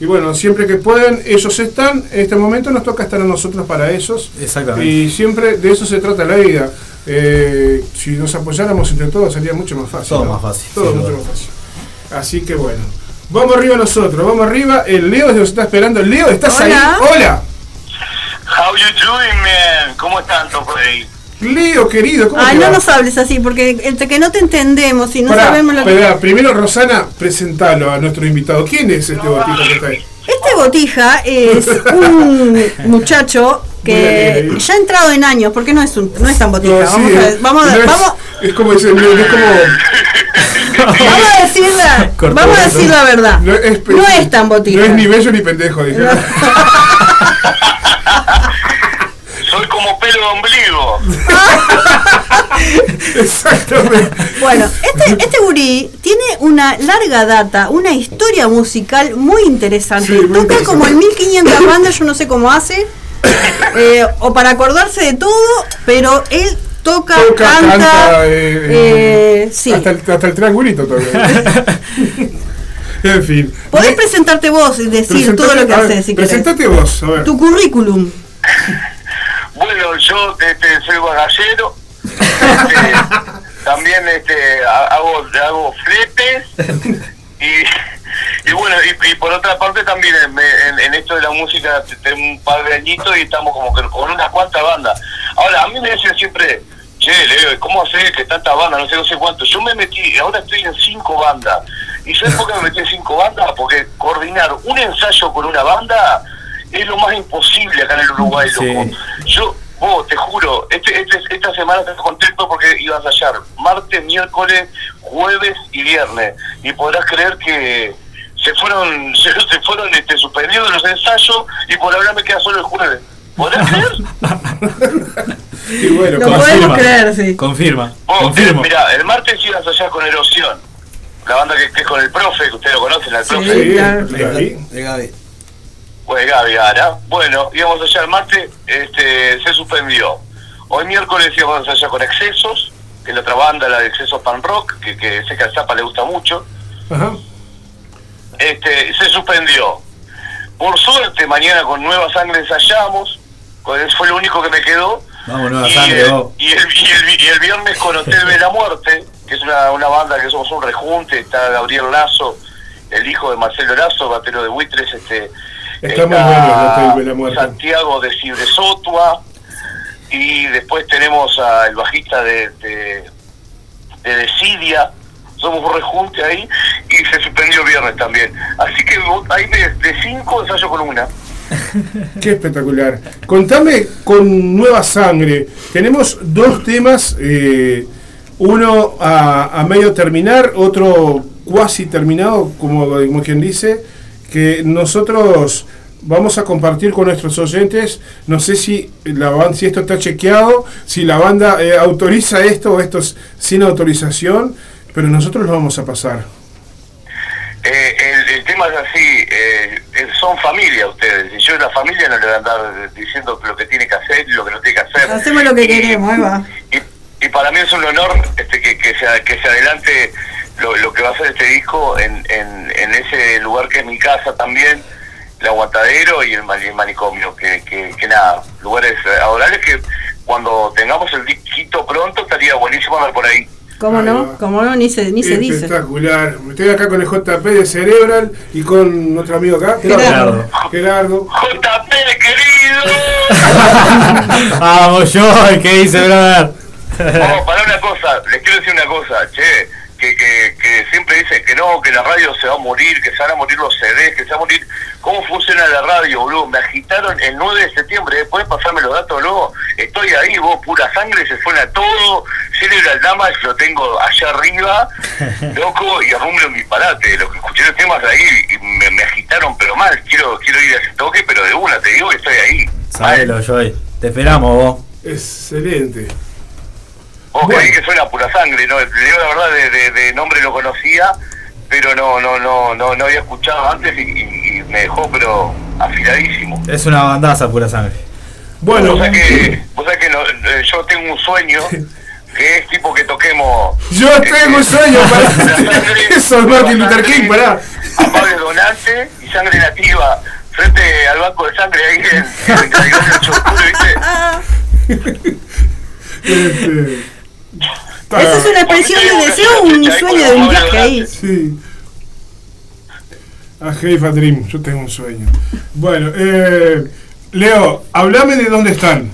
Y bueno, siempre que pueden, ellos están, en este momento nos toca estar a nosotros para ellos. Exactamente. Y siempre de eso se trata la vida. Eh, si nos apoyáramos entre todos sería mucho más fácil. Todo más fácil. Todo mucho más fácil. Así que bueno. Vamos arriba nosotros, vamos arriba. El Leo nos está esperando. Leo, ¿estás ahí? Hola. How you doing, man? ¿Cómo están todos por ahí? Leo, querido, ¿cómo Ay, no nos hables así, porque entre que no te entendemos y no sabemos lo que... Primero, Rosana, presentalo a nuestro invitado. ¿Quién es este botija que está ahí? Este botija es un muchacho que ya ha entrado en años, porque no es un, no es tan botija. vamos, a, vamos, a, vamos, es como es como vamos a decir la, vamos a decir la verdad. No es, tan botija. No es ni bello ni pendejo, dije. Soy como pelo de ombligo. Exactamente. Bueno, este, este gurí tiene una larga data, una historia musical muy interesante. Toca como en 1500 bandas, yo no sé cómo hace. Eh, o para acordarse de todo, pero él toca, canta, eh, eh, sí. hasta, el, hasta el triangulito todavía. en fin. Podés presentarte vos y decir todo lo que haces si Presentate vos, a ver. Tu currículum. Bueno, yo este, soy bagallero. Este, también este, hago, hago fletes. Y, y bueno, y, por otra parte también en, en, esto de la música tengo un par de añitos y estamos como que con unas cuantas bandas. Ahora, a mí me dicen siempre, che, Leo, ¿cómo haces que tanta banda? No sé, no sé cuánto. Yo me metí, ahora estoy en cinco bandas. ¿Y sabes por qué me metí en cinco bandas? Porque coordinar un ensayo con una banda es lo más imposible acá en el Uruguay, loco. Yo, vos, te juro, este, este, esta semana estoy contento porque iba a ensayar martes, miércoles, jueves y viernes. Y podrás creer que se fueron se, fueron este, suspendidos los ensayos y por ahora me queda solo el jueves. ¿Podrás creer? y bueno, lo podemos creer, sí. Confirma. confirma. Mira, el martes iba a ensayar con Erosión, la banda que, que, es con el profe, que ustedes lo conocen, al profe. Sí, De Gaby. De Gaby. Pues Gaby, ahora. Bueno, íbamos a ensayar el martes, este, se suspendió. Hoy miércoles íbamos a ensayar con Excesos, que es la otra banda, la de Excesos Pan Rock, que, que sé que al Zapa le gusta mucho. Ajá este, se suspendió. Por suerte, mañana con Nueva Sangre ensayamos, fue lo único que me quedó. Vamos, y, Sangre, el, y, el, y, el, viernes con Hotel de la Muerte, que es una, una banda que somos un rejunte, está Gabriel Lazo, el hijo de Marcelo Lazo, batero de Buitres, este, está, muy bueno Hotel de la Muerte. Santiago de Cibresotua, y después tenemos al bajista de, de, de Decidia, somos un rejunte ahí y se suspendió viernes también. Así que hay de, cinco ensayo con una. Qué espectacular. Contame con Nueva Sangre. Tenemos dos temas, eh, uno a, medio terminar, otro cuasi terminado, como, como quien dice, que nosotros vamos a compartir con nuestros oyentes. No sé si la banda, si esto está chequeado, si la banda eh, autoriza esto o esto es sin autorización pero nosotros lo vamos a pasar. Eh, el, tema es así, eh, son familia ustedes, y yo en la familia no le voy a andar diciendo lo que tiene que hacer y lo que no tiene que hacer. Hacemos lo que queremos, Eva. Y, y, para mí es un honor este, que, que, se, que se adelante lo, que va a ser este disco en, en, ese lugar que es mi casa también, el aguantadero y el, manicomio, que, que, nada, lugares adorables que cuando tengamos el disquito pronto estaría buenísimo andar por ahí. ¿Cómo no? ¿Cómo no? Ni se, ni se dice. Espectacular. Estoy acá con el JP de Cerebral y con otro amigo acá. Gerardo. Gerardo. JP, querido. Vamos, yo, ¿qué dice, brother? Vamos, para una cosa, les quiero decir una cosa, che que, que, que, siempre dice que no, que la radio se va a morir, que se van a morir los CDs, que se va a morir. ¿Cómo funciona la radio, boludo? Me agitaron el 9 de septiembre, después pasarme los datos luego. Estoy ahí, vos, pura sangre, se suena todo. Cerebral Damas lo tengo allá arriba, loco, y arrumble un disparate. Lo que escuché los temas ahí y me, agitaron, pero mal. Quiero quiero ir a ese toque, pero de una, te digo que estoy ahí. Sabelo, Joy. Te esperamos, vos. Excelente. Vos que suena pura sangre, ¿no? Yo la verdad de, de, nombre lo conocía, pero no no no no, no había escuchado antes y, me dejó pero afiladísimo. Es una bandaza pura sangre. Bueno, vos sabés que, vos sabés que eh, yo tengo un sueño que es tipo que toquemos. Yo tengo un sueño para eso es Martin Luther King, pará. Amable donante y sangre nativa frente al banco de sangre ahí en, en el ¿viste? este, esa es una expresión de deseo, un sueño de un viaje ahí. Sí. A Heifa Dream, yo tengo un sueño. Bueno, eh, Leo, hablame de dónde están.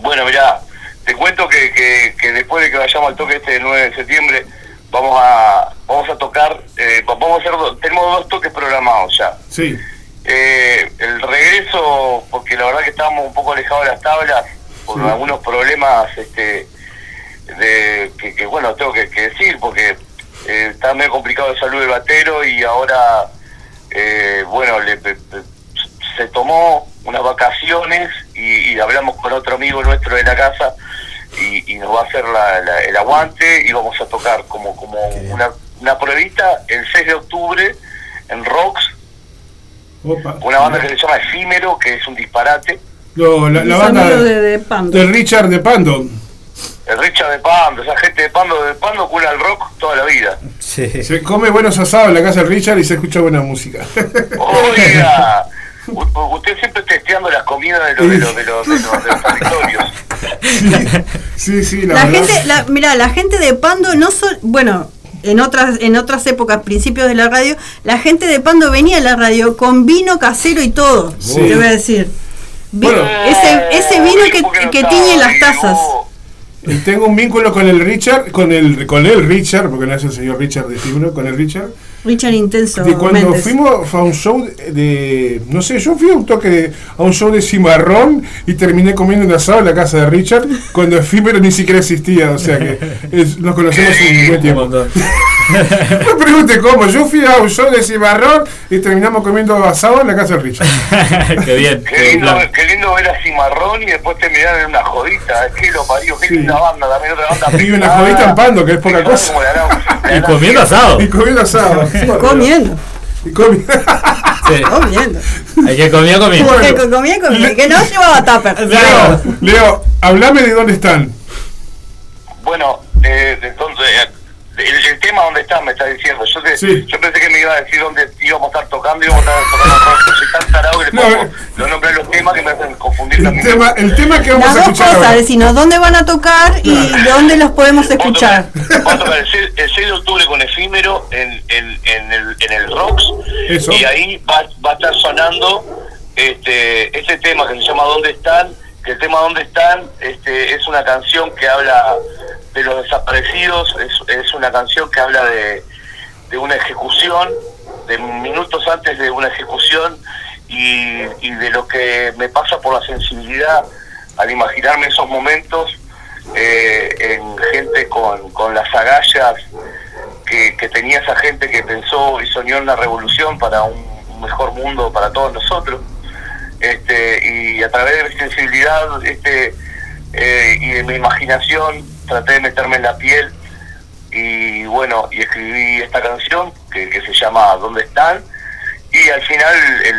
Bueno, mirá, te cuento que, que, después de que vayamos al toque este del 9 de septiembre, vamos a vamos a tocar, eh, vamos a hacer, tenemos dos toques programados ya. Sí. Eh, el regreso, porque la verdad que estábamos un poco alejados de las tablas por algunos problemas este de que, bueno tengo que, decir porque eh, está medio complicado de salud el batero y ahora eh, bueno le, se tomó unas vacaciones y, hablamos con otro amigo nuestro de la casa y, nos va a hacer el aguante y vamos a tocar como como una, una pruebita el 6 de octubre en Rocks. Una banda que se llama Efímero que es un disparate. La, banda de, de, Richard de Pando el Richard de Pando, esa gente de Pando, de Pando cura el rock toda la vida. Se come buenos asados en la casa de Richard y se escucha buena música. Oiga, usted siempre testeando las comidas de los, de los, de los, de los, territorios. Sí, sí, la, gente, la, mira, la gente de Pando no son, bueno, en otras, en otras épocas, principios de la radio, la gente de Pando venía a la radio con vino casero y todo, te voy a decir. ese, ese vino que, que tiñe las tazas. Tengo un vínculo con el Richard, con el con el Richard, porque no es el señor Richard de Fibro, con el Richard. Richard Intenso. De cuando fuimos a un show de, no sé, yo fui a un toque a un show de cimarrón y terminé comiendo un asado en la casa de Richard cuando efímero ni siquiera existía, o sea que nos conocemos un buen tiempo. no pregunte cómo, yo fui a un show de cimarrón y terminamos comiendo asado en la casa de Richard. qué bien. Qué lindo, qué lindo ver a cimarrón y después terminar en una jodita, es que lo parió, qué linda banda, también otra banda. Y una jodita en pando, que es poca cosa. Y comiendo asado. Y comiendo asado. Comiendo. Y comiendo. Sí. Comiendo. Hay que comer, comer. Bueno, que comía, comía. Que no llevaba tupper. Leo, Leo, hablame de dónde están. Bueno, eh, entonces, el, tema dónde está me está diciendo. Yo, yo pensé que me iba a decir dónde íbamos a estar tocando y íbamos a estar tocando rock. Soy tan tarado que le pongo no, los nombres de los temas que me hacen confundir el también. Tema, el tema que vamos Las a escuchar. Dos cosas, decirnos dónde van a tocar y dónde los podemos escuchar. Vamos a tocar el 6, el 6 de octubre con Efímero en, en, en, el, en el Rocks. Eso. Y ahí va, va a estar sonando este, este tema que se llama ¿Dónde están? Que el tema ¿Dónde están? Este, es una canción que habla de los desaparecidos, es, es una canción que habla de, de una ejecución, de minutos antes de una ejecución y, y de lo que me pasa por la sensibilidad al imaginarme esos momentos eh, en gente con, con las agallas que, que tenía esa gente que pensó y soñó en una revolución para un mejor mundo para todos nosotros. Este, y a través de mi sensibilidad este, eh, y de mi imaginación traté de meterme en la piel y bueno, y escribí esta canción que, que se llama ¿Dónde están? Y al final el-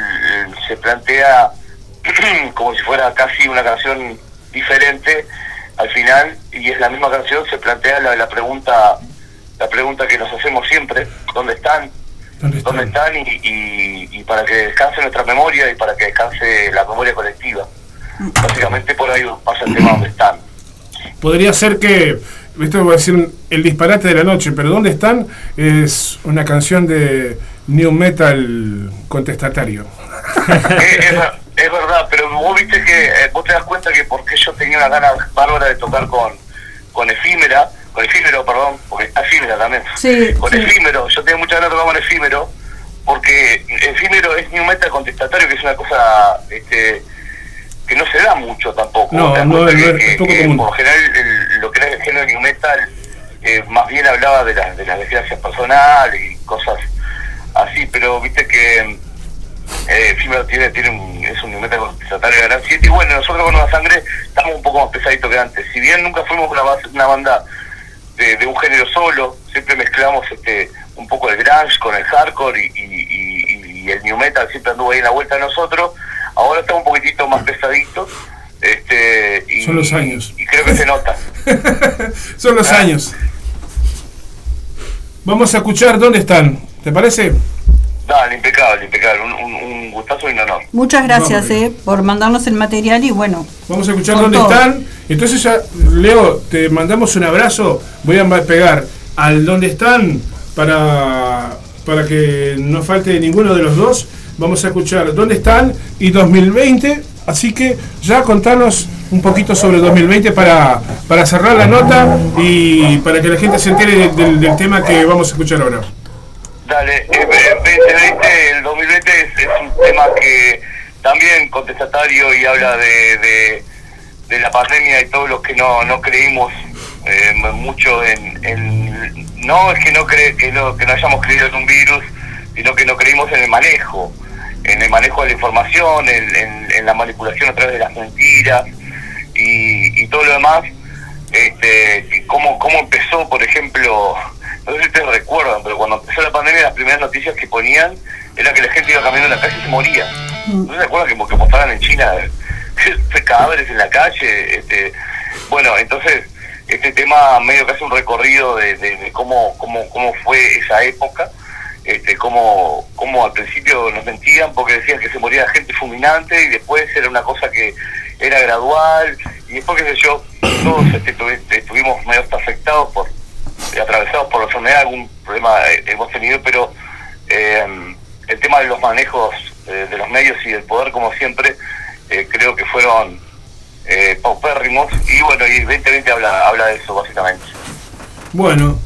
el- se plantea como si fuera casi una canción diferente al final y es la misma canción se plantea la, la pregunta la pregunta que nos hacemos siempre ¿dónde están? ¿Dónde ¿dónde están? están? Y, y, y para que descanse nuestra memoria y para que descanse la memoria colectiva básicamente por ahí pasa el tema ¿dónde están? Podría ser que, esto va a decir un- el disparate de la noche, pero ¿dónde están? Es una canción de New Metal contestatario. es, es ver- es verdad, pero vos viste que eh, vos te das cuenta que porque yo tenía una gana bárbara de tocar con, con efímera, con efímero, perdón, porque está efímera también. Sí, con sí. efímero, yo tenía mucha ganas de tocar con efímero, porque efímero es new metal contestatario, que es una cosa este, que no se da mucho tampoco. No, no, no, que- es que- poco que común. Por general, el- lo que era el género new metal, eh, más bien hablaba de, las de las desgracias personales y cosas así, pero viste que eh, tiene, tiene un, es un meta contestatario de gran siete y bueno, nosotros con Nueva Sangre estamos un poco más pesaditos que antes. Si bien nunca fuimos una, una banda de, de un género solo, siempre mezclamos este un poco el grunge con el hardcore y, y- y- y el new metal siempre anduvo ahí en la vuelta de nosotros. Ahora estamos un poquitito más pesaditos. Este, y, Son los años. Y creo que se nota. Son los Ah. años. Vamos a escuchar dónde están. ¿Te parece? Dale, impecable, impecable. Un, un, un gustazo y un honor. Muchas gracias eh, por mandarnos el material y bueno, Vamos a escuchar dónde todo. están. Entonces ya, Leo, te mandamos un abrazo. Voy a pegar al dónde están para, para que no falte ninguno de los dos. Vamos a escuchar dónde están y 2020. Así que ya contanos un poquito sobre 2020 para, para cerrar la nota y para que la gente se entere del- tema que vamos a escuchar ahora. Dale, eh, eh, 2020, el 2020 es, es un tema que también contestatario y habla de, de, de la pandemia y todos los que no, no creímos eh, mucho en, en- no es que no cre, que no que no hayamos creído en un virus, sino que no creímos en el manejo, en el manejo de la información, en, en- en la manipulación a través de las mentiras y, y todo lo demás. Este, cómo, cómo empezó, por ejemplo, no sé si ustedes recuerdan, pero cuando empezó la pandemia las primeras noticias que ponían era que la gente iba caminando en la calle y se moría. ¿No se acuerdan que, que mostraban en China cadáveres en la calle? Este, bueno, entonces este tema medio que hace un recorrido de, de- de cómo, cómo, cómo fue esa época, este, cómo, al principio nos mentían porque decían que se moría gente fulminante y después era una cosa que era gradual y después qué sé yo, todos este, tuvi- estuvimos medio hasta afectados por, atravesados por la enfermedad algún problemas eh, hemos tenido, pero eh, el tema de los manejos eh, de los medios y del poder, como siempre, eh, creo que fueron paupérrimos y bueno, y 2020 habla, habla de eso básicamente. Bueno,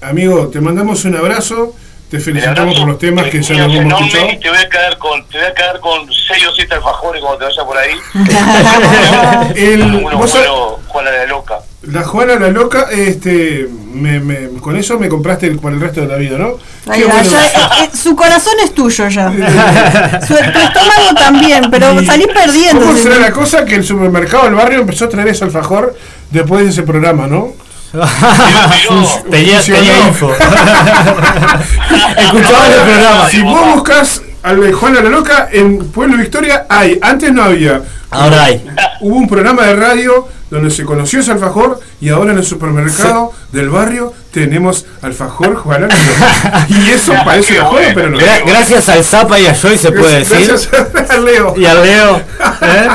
amigo, te mandamos un abrazo. Te El felicitamos por los temas que ya los hemos escuchado. te voy a caer con te voy a caer con 6 o 7 alfajores cuando te vaya por ahí. El- Uno vos bueno, Juana la loca. La Juana la loca, este, me, me- con eso me compraste el- para el resto de la vida, ¿no? Va, bueno. ya, eh, eh, su corazón es tuyo ya. Su, tu estómago también, pero Y- salís perdiendo. ¿Cómo será la cosa que el supermercado del barrio empezó a traer ese alfajor después de ese programa, no? Tenía info. Escuchaba el programa. Si vos buscas al de Juana la loca en Pueblo Victoria, hay. Antes no había. Ahora hay. Hubo un programa de radio donde se conoció ese alfajor y ahora en el supermercado del barrio tenemos alfajor Juana la loca. Y eso parece una joda, pero no. Gra- gracias al Zapa y a Joy se puede decir. Gracias a Leo. Y al Leo. ¿eh?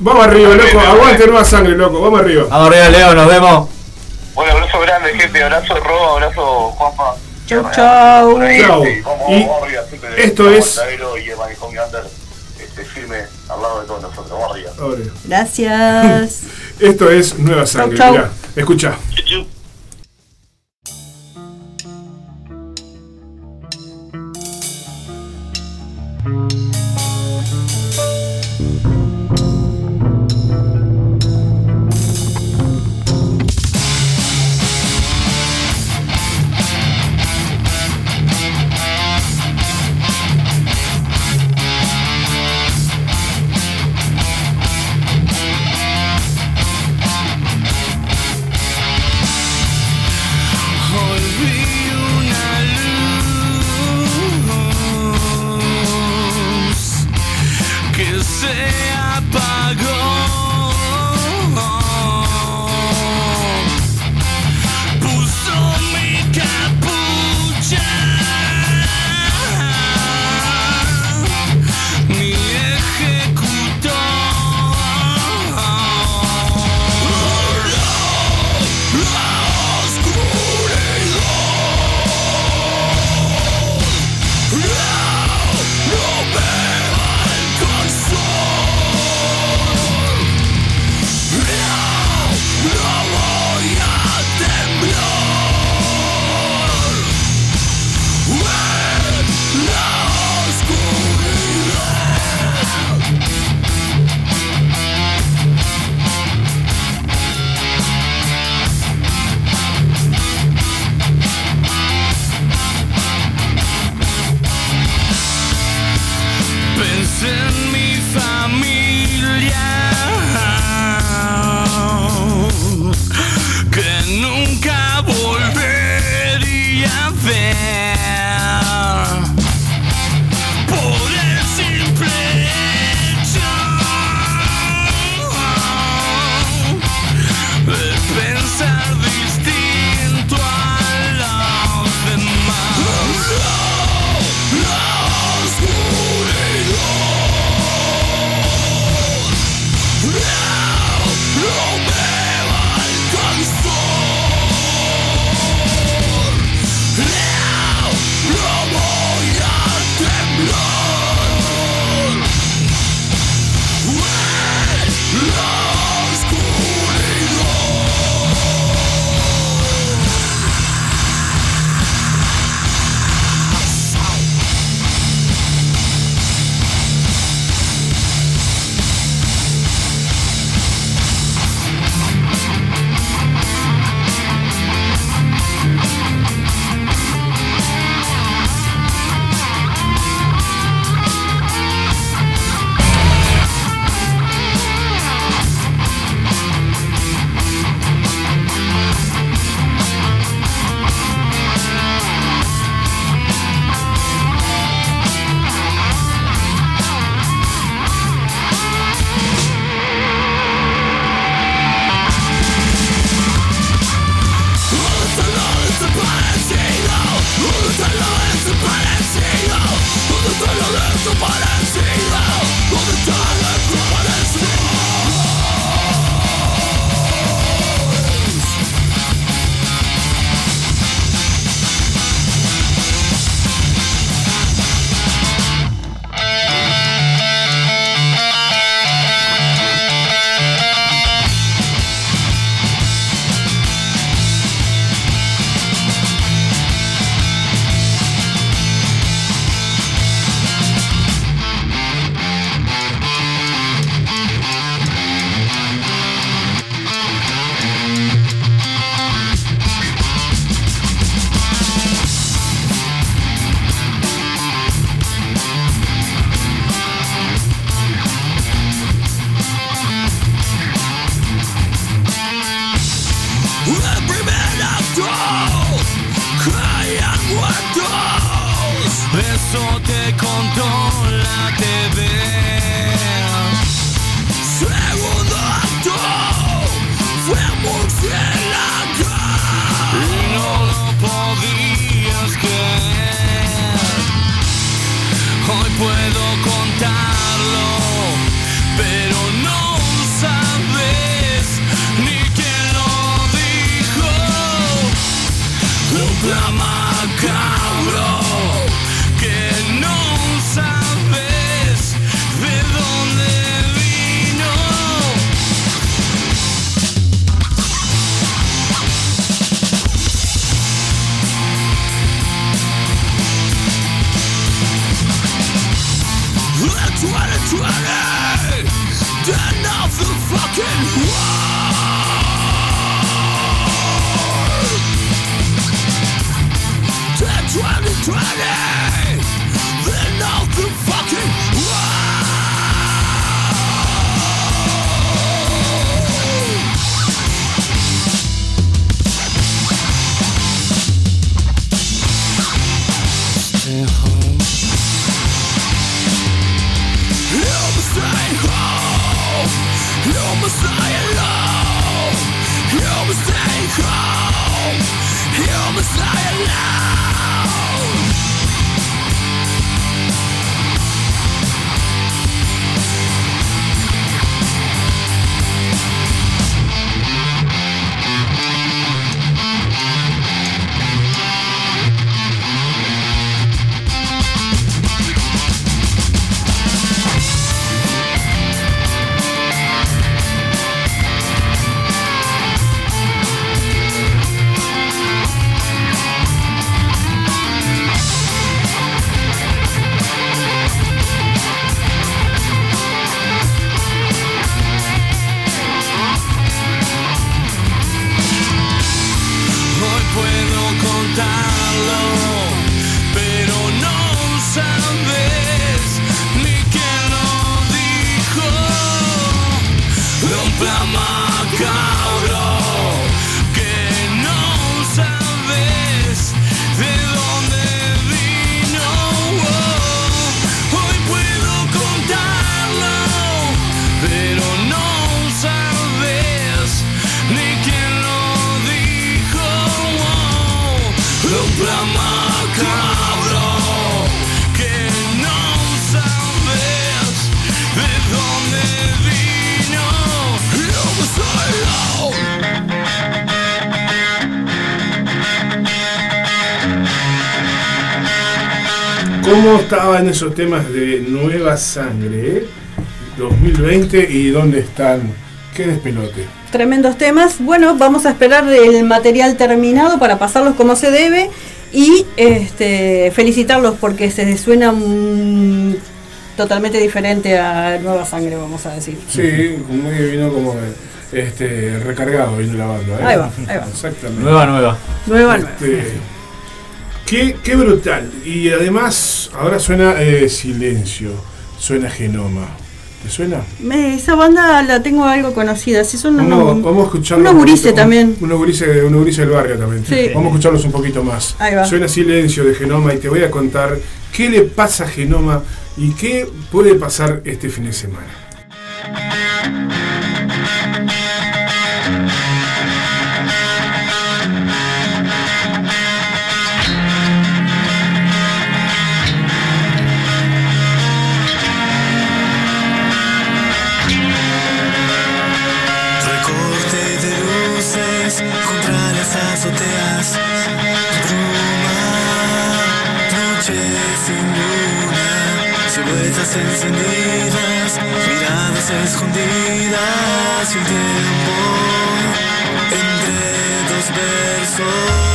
Vamos arriba, loco. Aguante nueva sangre, loco. Vamos arriba. Vamos arriba, Leo, nos vemos. Bueno, abrazo grande, gente. Abrazo, Roba. Abrazo, Juanpa. Chau, chau. Ahí, chau. Y esto es... Gracias. esto es Nueva Sangre. Escucha. Chau, chau. Esos temas de Nueva Sangre? eh? 2020 y dónde están? Qué despelote. Tremendos temas. Bueno, vamos a esperar el material terminado para pasarlos como se debe y este, felicitarlos porque se suena totalmente diferente a Nueva Sangre, vamos a decir. Sí, como que vino como este, recargado vino la banda. ¿eh? Ahí va, ahí va. Exactamente. Nueva, nueva. Nueva, nueva. Este, qué, qué brutal. Y además, ahora suena eh, Silencio, suena Genoma. ¿Te suena? Me- esa banda la tengo algo conocida, sí son unos, vamos a escucharlos. unos gurises también. un- Unos gurises, unos gurises del barrio también. Sí. Vamos a escucharlos un poquito más. Ahí va. Suena Silencio de Genoma y te voy a contar qué le pasa a Genoma y qué puede pasar este fin de semana. Encendidas, miradas escondidas y un tiempo entre dos versos.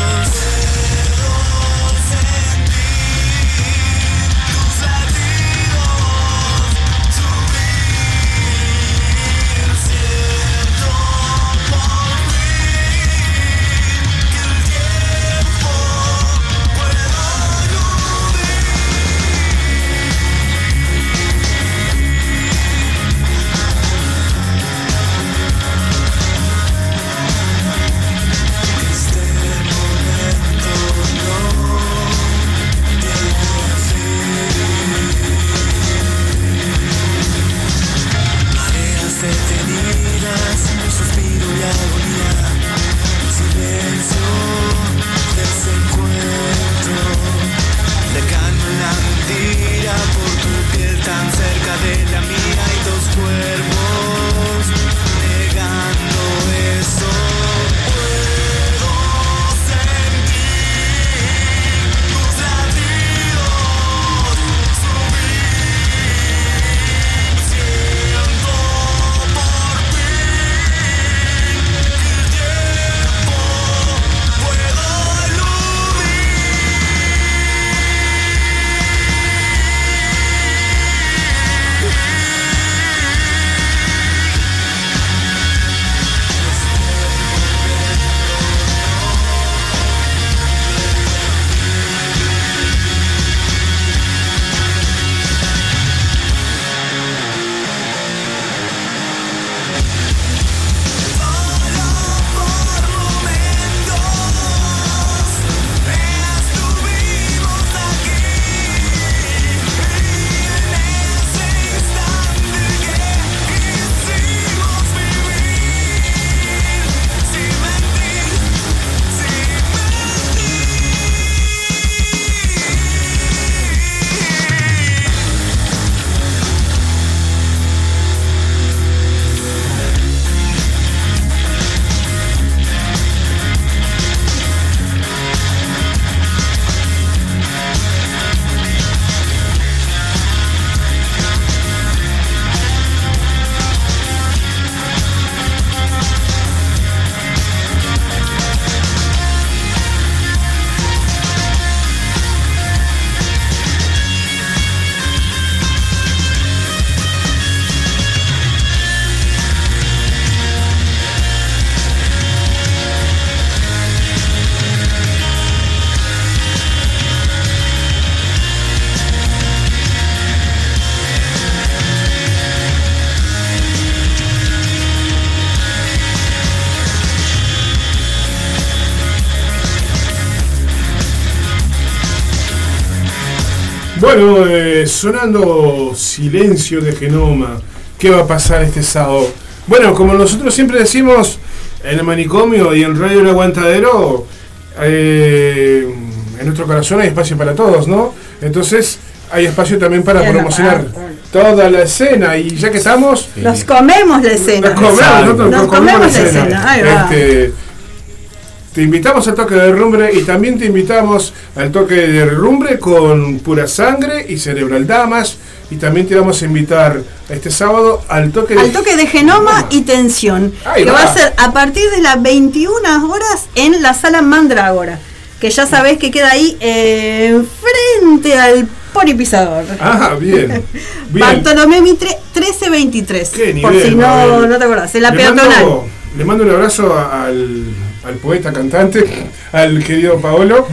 Bueno, eh, sonando silencio de genoma. ¿Qué va a pasar este sábado? Bueno, como nosotros siempre decimos en el manicomio y en Radio El Aguantadero, eh, en nuestro corazón hay espacio para todos, ¿no? Entonces hay espacio también para promocionar toda la escena y ya que estamos... Nos comemos la escena. Nos comemos, nos, comemos, la escena. Este, te invitamos al toque de derrumbre y también te invitamos al toque de derrumbre con pura sangre y cerebral damas. Y también te vamos a invitar este sábado al toque de, al toque de genoma y tensión. que va. a ser a partir de las 21 horas en la sala Mandrágora. Que ya sabés que queda ahí eh, frente al poripisador. Ah, bien. bien. Bartolomé Mitre 1323. por si no, no te acordás. En la peatonal. le mando un abrazo al al poeta cantante, al querido Paolo,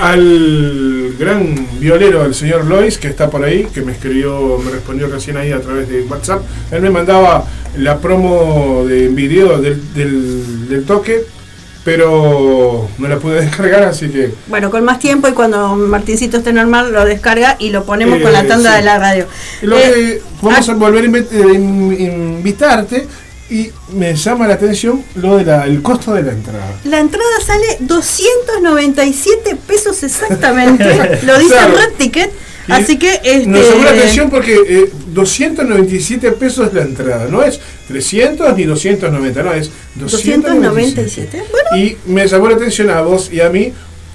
al gran violero, el señor Lois, que está por ahí, que me escribió, me respondió recién ahí a través de WhatsApp. Él me mandaba la promo de video del, del, toque, pero no la pude descargar, así que... Bueno, con más tiempo y cuando Martincito esté normal lo descarga y lo ponemos con la eh, tanda de la radio. Lo eh, vamos ah, a volver a eh, invitarte y me llama la atención lo del costo de la entrada. La entrada sale 297 pesos exactamente, lo dice Red Ticket. Así que este, nos llamó la atención porque 297 eh, pesos es la entrada, no es 300 ni 290, no es 297. Y me llamó la atención a vos y a mí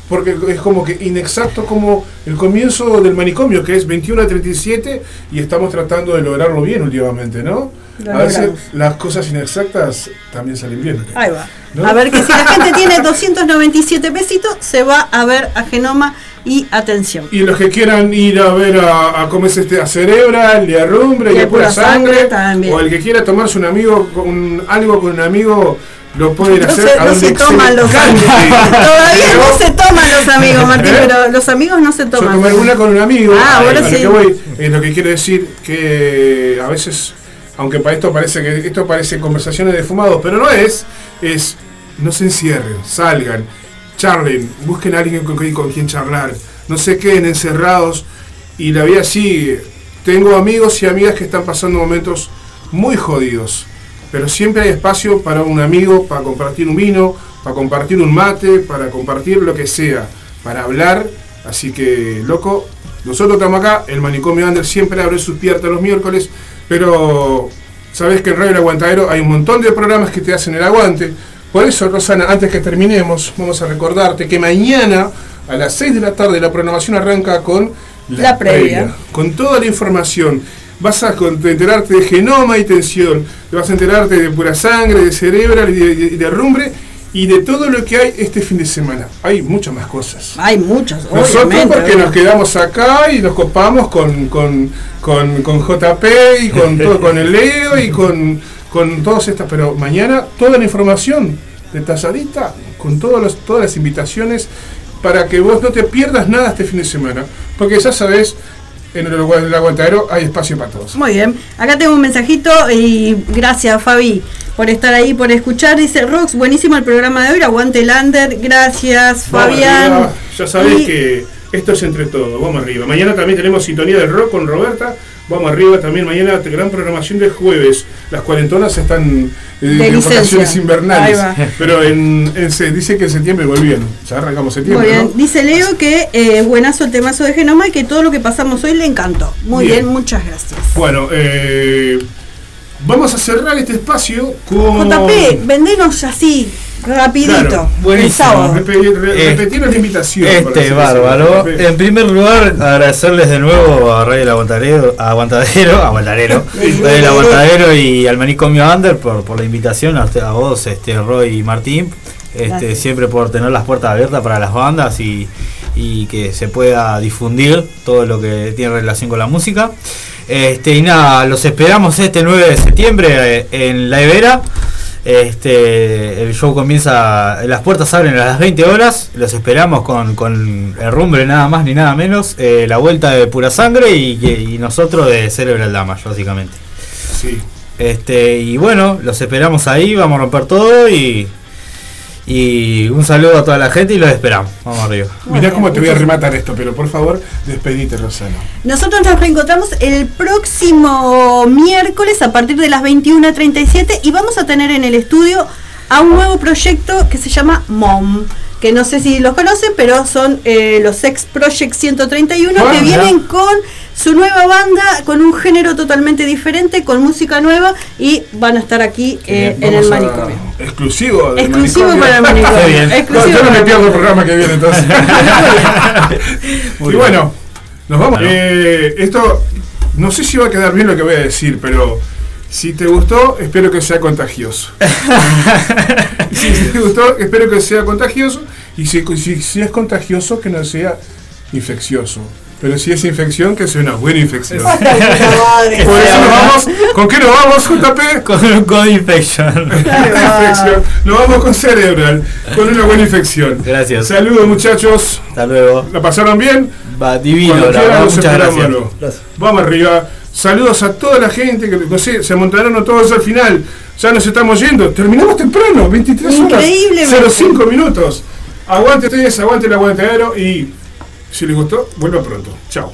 porque es como que inexacto como el comienzo del manicomio, que es 21 a 37, y estamos tratando de lograrlo bien últimamente, ¿no? A veces las cosas inexactas también salen bien. Ahí va. A ver que si la gente tiene 297 pesitos, se va a ver a Genoma y atención. Y los que quieran ir a ver a, a es este a Cerebral, y a Rumbre, y, a Pura Sangre, o el que quiera tomarse un amigo, con, algo con un amigo lo pueden hacer se, no se toman los amigos. Todavía no se toman los amigos, Martín, ¿Eh? pero los amigos no se toman. Yo una con un amigo. Ah, ahora sí. Lo que voy, es lo que quiero decir que a veces, aunque para esto parece que esto parece conversaciones de fumados, pero no es, es no se encierren, salgan, charlen, busquen a alguien con, con quien charlar, no se queden encerrados y la vida sigue. Tengo amigos y amigas que están pasando momentos muy jodidos pero siempre hay espacio para un amigo, para compartir un vino, para compartir un mate, para compartir lo que sea, para hablar. Así que, loco, nosotros estamos acá, el manicomio Ander siempre abre sus puertas los miércoles, pero sabes que en Radio El Aguantadero hay un montón de programas que te hacen el aguante. Por eso, Rosana, antes que terminemos, vamos a recordarte que mañana a las 6 de la tarde la programación arranca con la, previa, con toda la información. Vas a enterarte de genoma y tensión, vas a enterarte de pura sangre, de cerebral y de, rumbre y de todo lo que hay este fin de semana. Hay muchas más cosas. Hay muchas. Nosotros porque nos quedamos acá y nos copamos con, con, JP y con todo, con el Leo y con, con todas estas, pero mañana toda la información detalladita, con todos los, todas las invitaciones para que vos no te pierdas nada este fin de semana. Porque ya sabes en el, aguantadero hay espacio para todos. Muy bien. Acá tengo un mensajito y gracias Fabi por estar ahí, por escuchar. Dice Rox, buenísimo el programa de hoy, aguante Lander. Gracias Fabián. ya sabéis que esto es entre todos, vamos arriba. Mañana también tenemos sintonía del rock con Roberta. Vamos arriba también mañana, gran programación de jueves. Las cuarentonas están eh, en vacaciones invernales. Pero en, dice que en septiembre volvieron. Ya arrancamos septiembre. Muy bien. Dice Leo que eh, buenazo el temazo de Genoma y que todo lo que pasamos hoy le encantó. Muy bien, muchas gracias. Bueno, eh, vamos a cerrar este espacio con. JP, vendenos así Rapidito. buenísimo. repetir la invitación. Este, bárbaro. En primer lugar, agradecerles de nuevo a Rey del Aguantadero, a Aguantadero, Aguantadero, del Aguantadero y al Manicomio Under por, por la invitación, a, a vos, este, Roy y Martín. Este, siempre por tener las puertas abiertas para las bandas y, y, que se pueda difundir todo lo que tiene relación con la música. Este, y nada, los esperamos este 9 de septiembre eh, en La Ibera. Este, el show comienza, las puertas abren a las 20 horas, los esperamos con, con el rumbre nada más ni nada menos, eh, la vuelta de pura sangre y, nosotros de Cerebral Damage, básicamente. Sí. Este, y bueno, los esperamos ahí, vamos a romper todo y, Y un saludo a toda la gente y los esperamos. Vamos arriba. Mirá cómo te voy a rematar esto, pero por favor, despedite, Rosana. Nosotros nos reencontramos el próximo miércoles a partir de las 21.37 y vamos a tener en el estudio a un nuevo proyecto que se llama MOM que no sé si los conocen, pero son eh, los Sex Project 131, que Ah, vienen ya. con su nueva banda, con un género totalmente diferente, con música nueva, y van a estar aquí eh, en el a- manicomio. Exclusivo del Exclusivo manicomio. para el manicomio. Bien. No, Exclusivo yo no me pierdo el programa que viene entonces. Muy y bien. bueno, nos vamos. Bueno. Eh, esto, no sé si va a quedar bien lo que voy a decir, pero si te gustó, espero que sea contagioso. si te gustó, espero que sea contagioso. Y si, si, si es contagioso, que no sea infeccioso. Pero si es infección, que sea una buena infección. Por eso nos vamos. ¿Con qué nos vamos, JP? Con un code infection. infección. Nos vamos con cerebral, con una buena infección. Gracias. Saludos muchachos. Hasta luego. ¿La pasaron bien? Va divino, Cuando la quieran verdad, los muchas esperamos, gracias. Vamos arriba. Saludos a toda la gente que, no sé, se amontonaron todos al final. Ya nos estamos yendo. Terminamos temprano, 23 horas. Increíblemente. 05 minutos. Aguante ustedes, aguante el aguantadero y si les gustó, vuelvan pronto. Chao.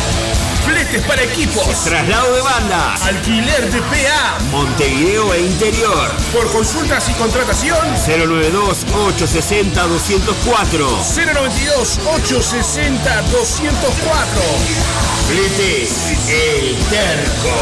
Para equipos. Traslado de bandas. Alquiler de PA. Montevideo e interior. Por consultas y contratación. 092-860-204. 092-860-204. Fletes, El Terco.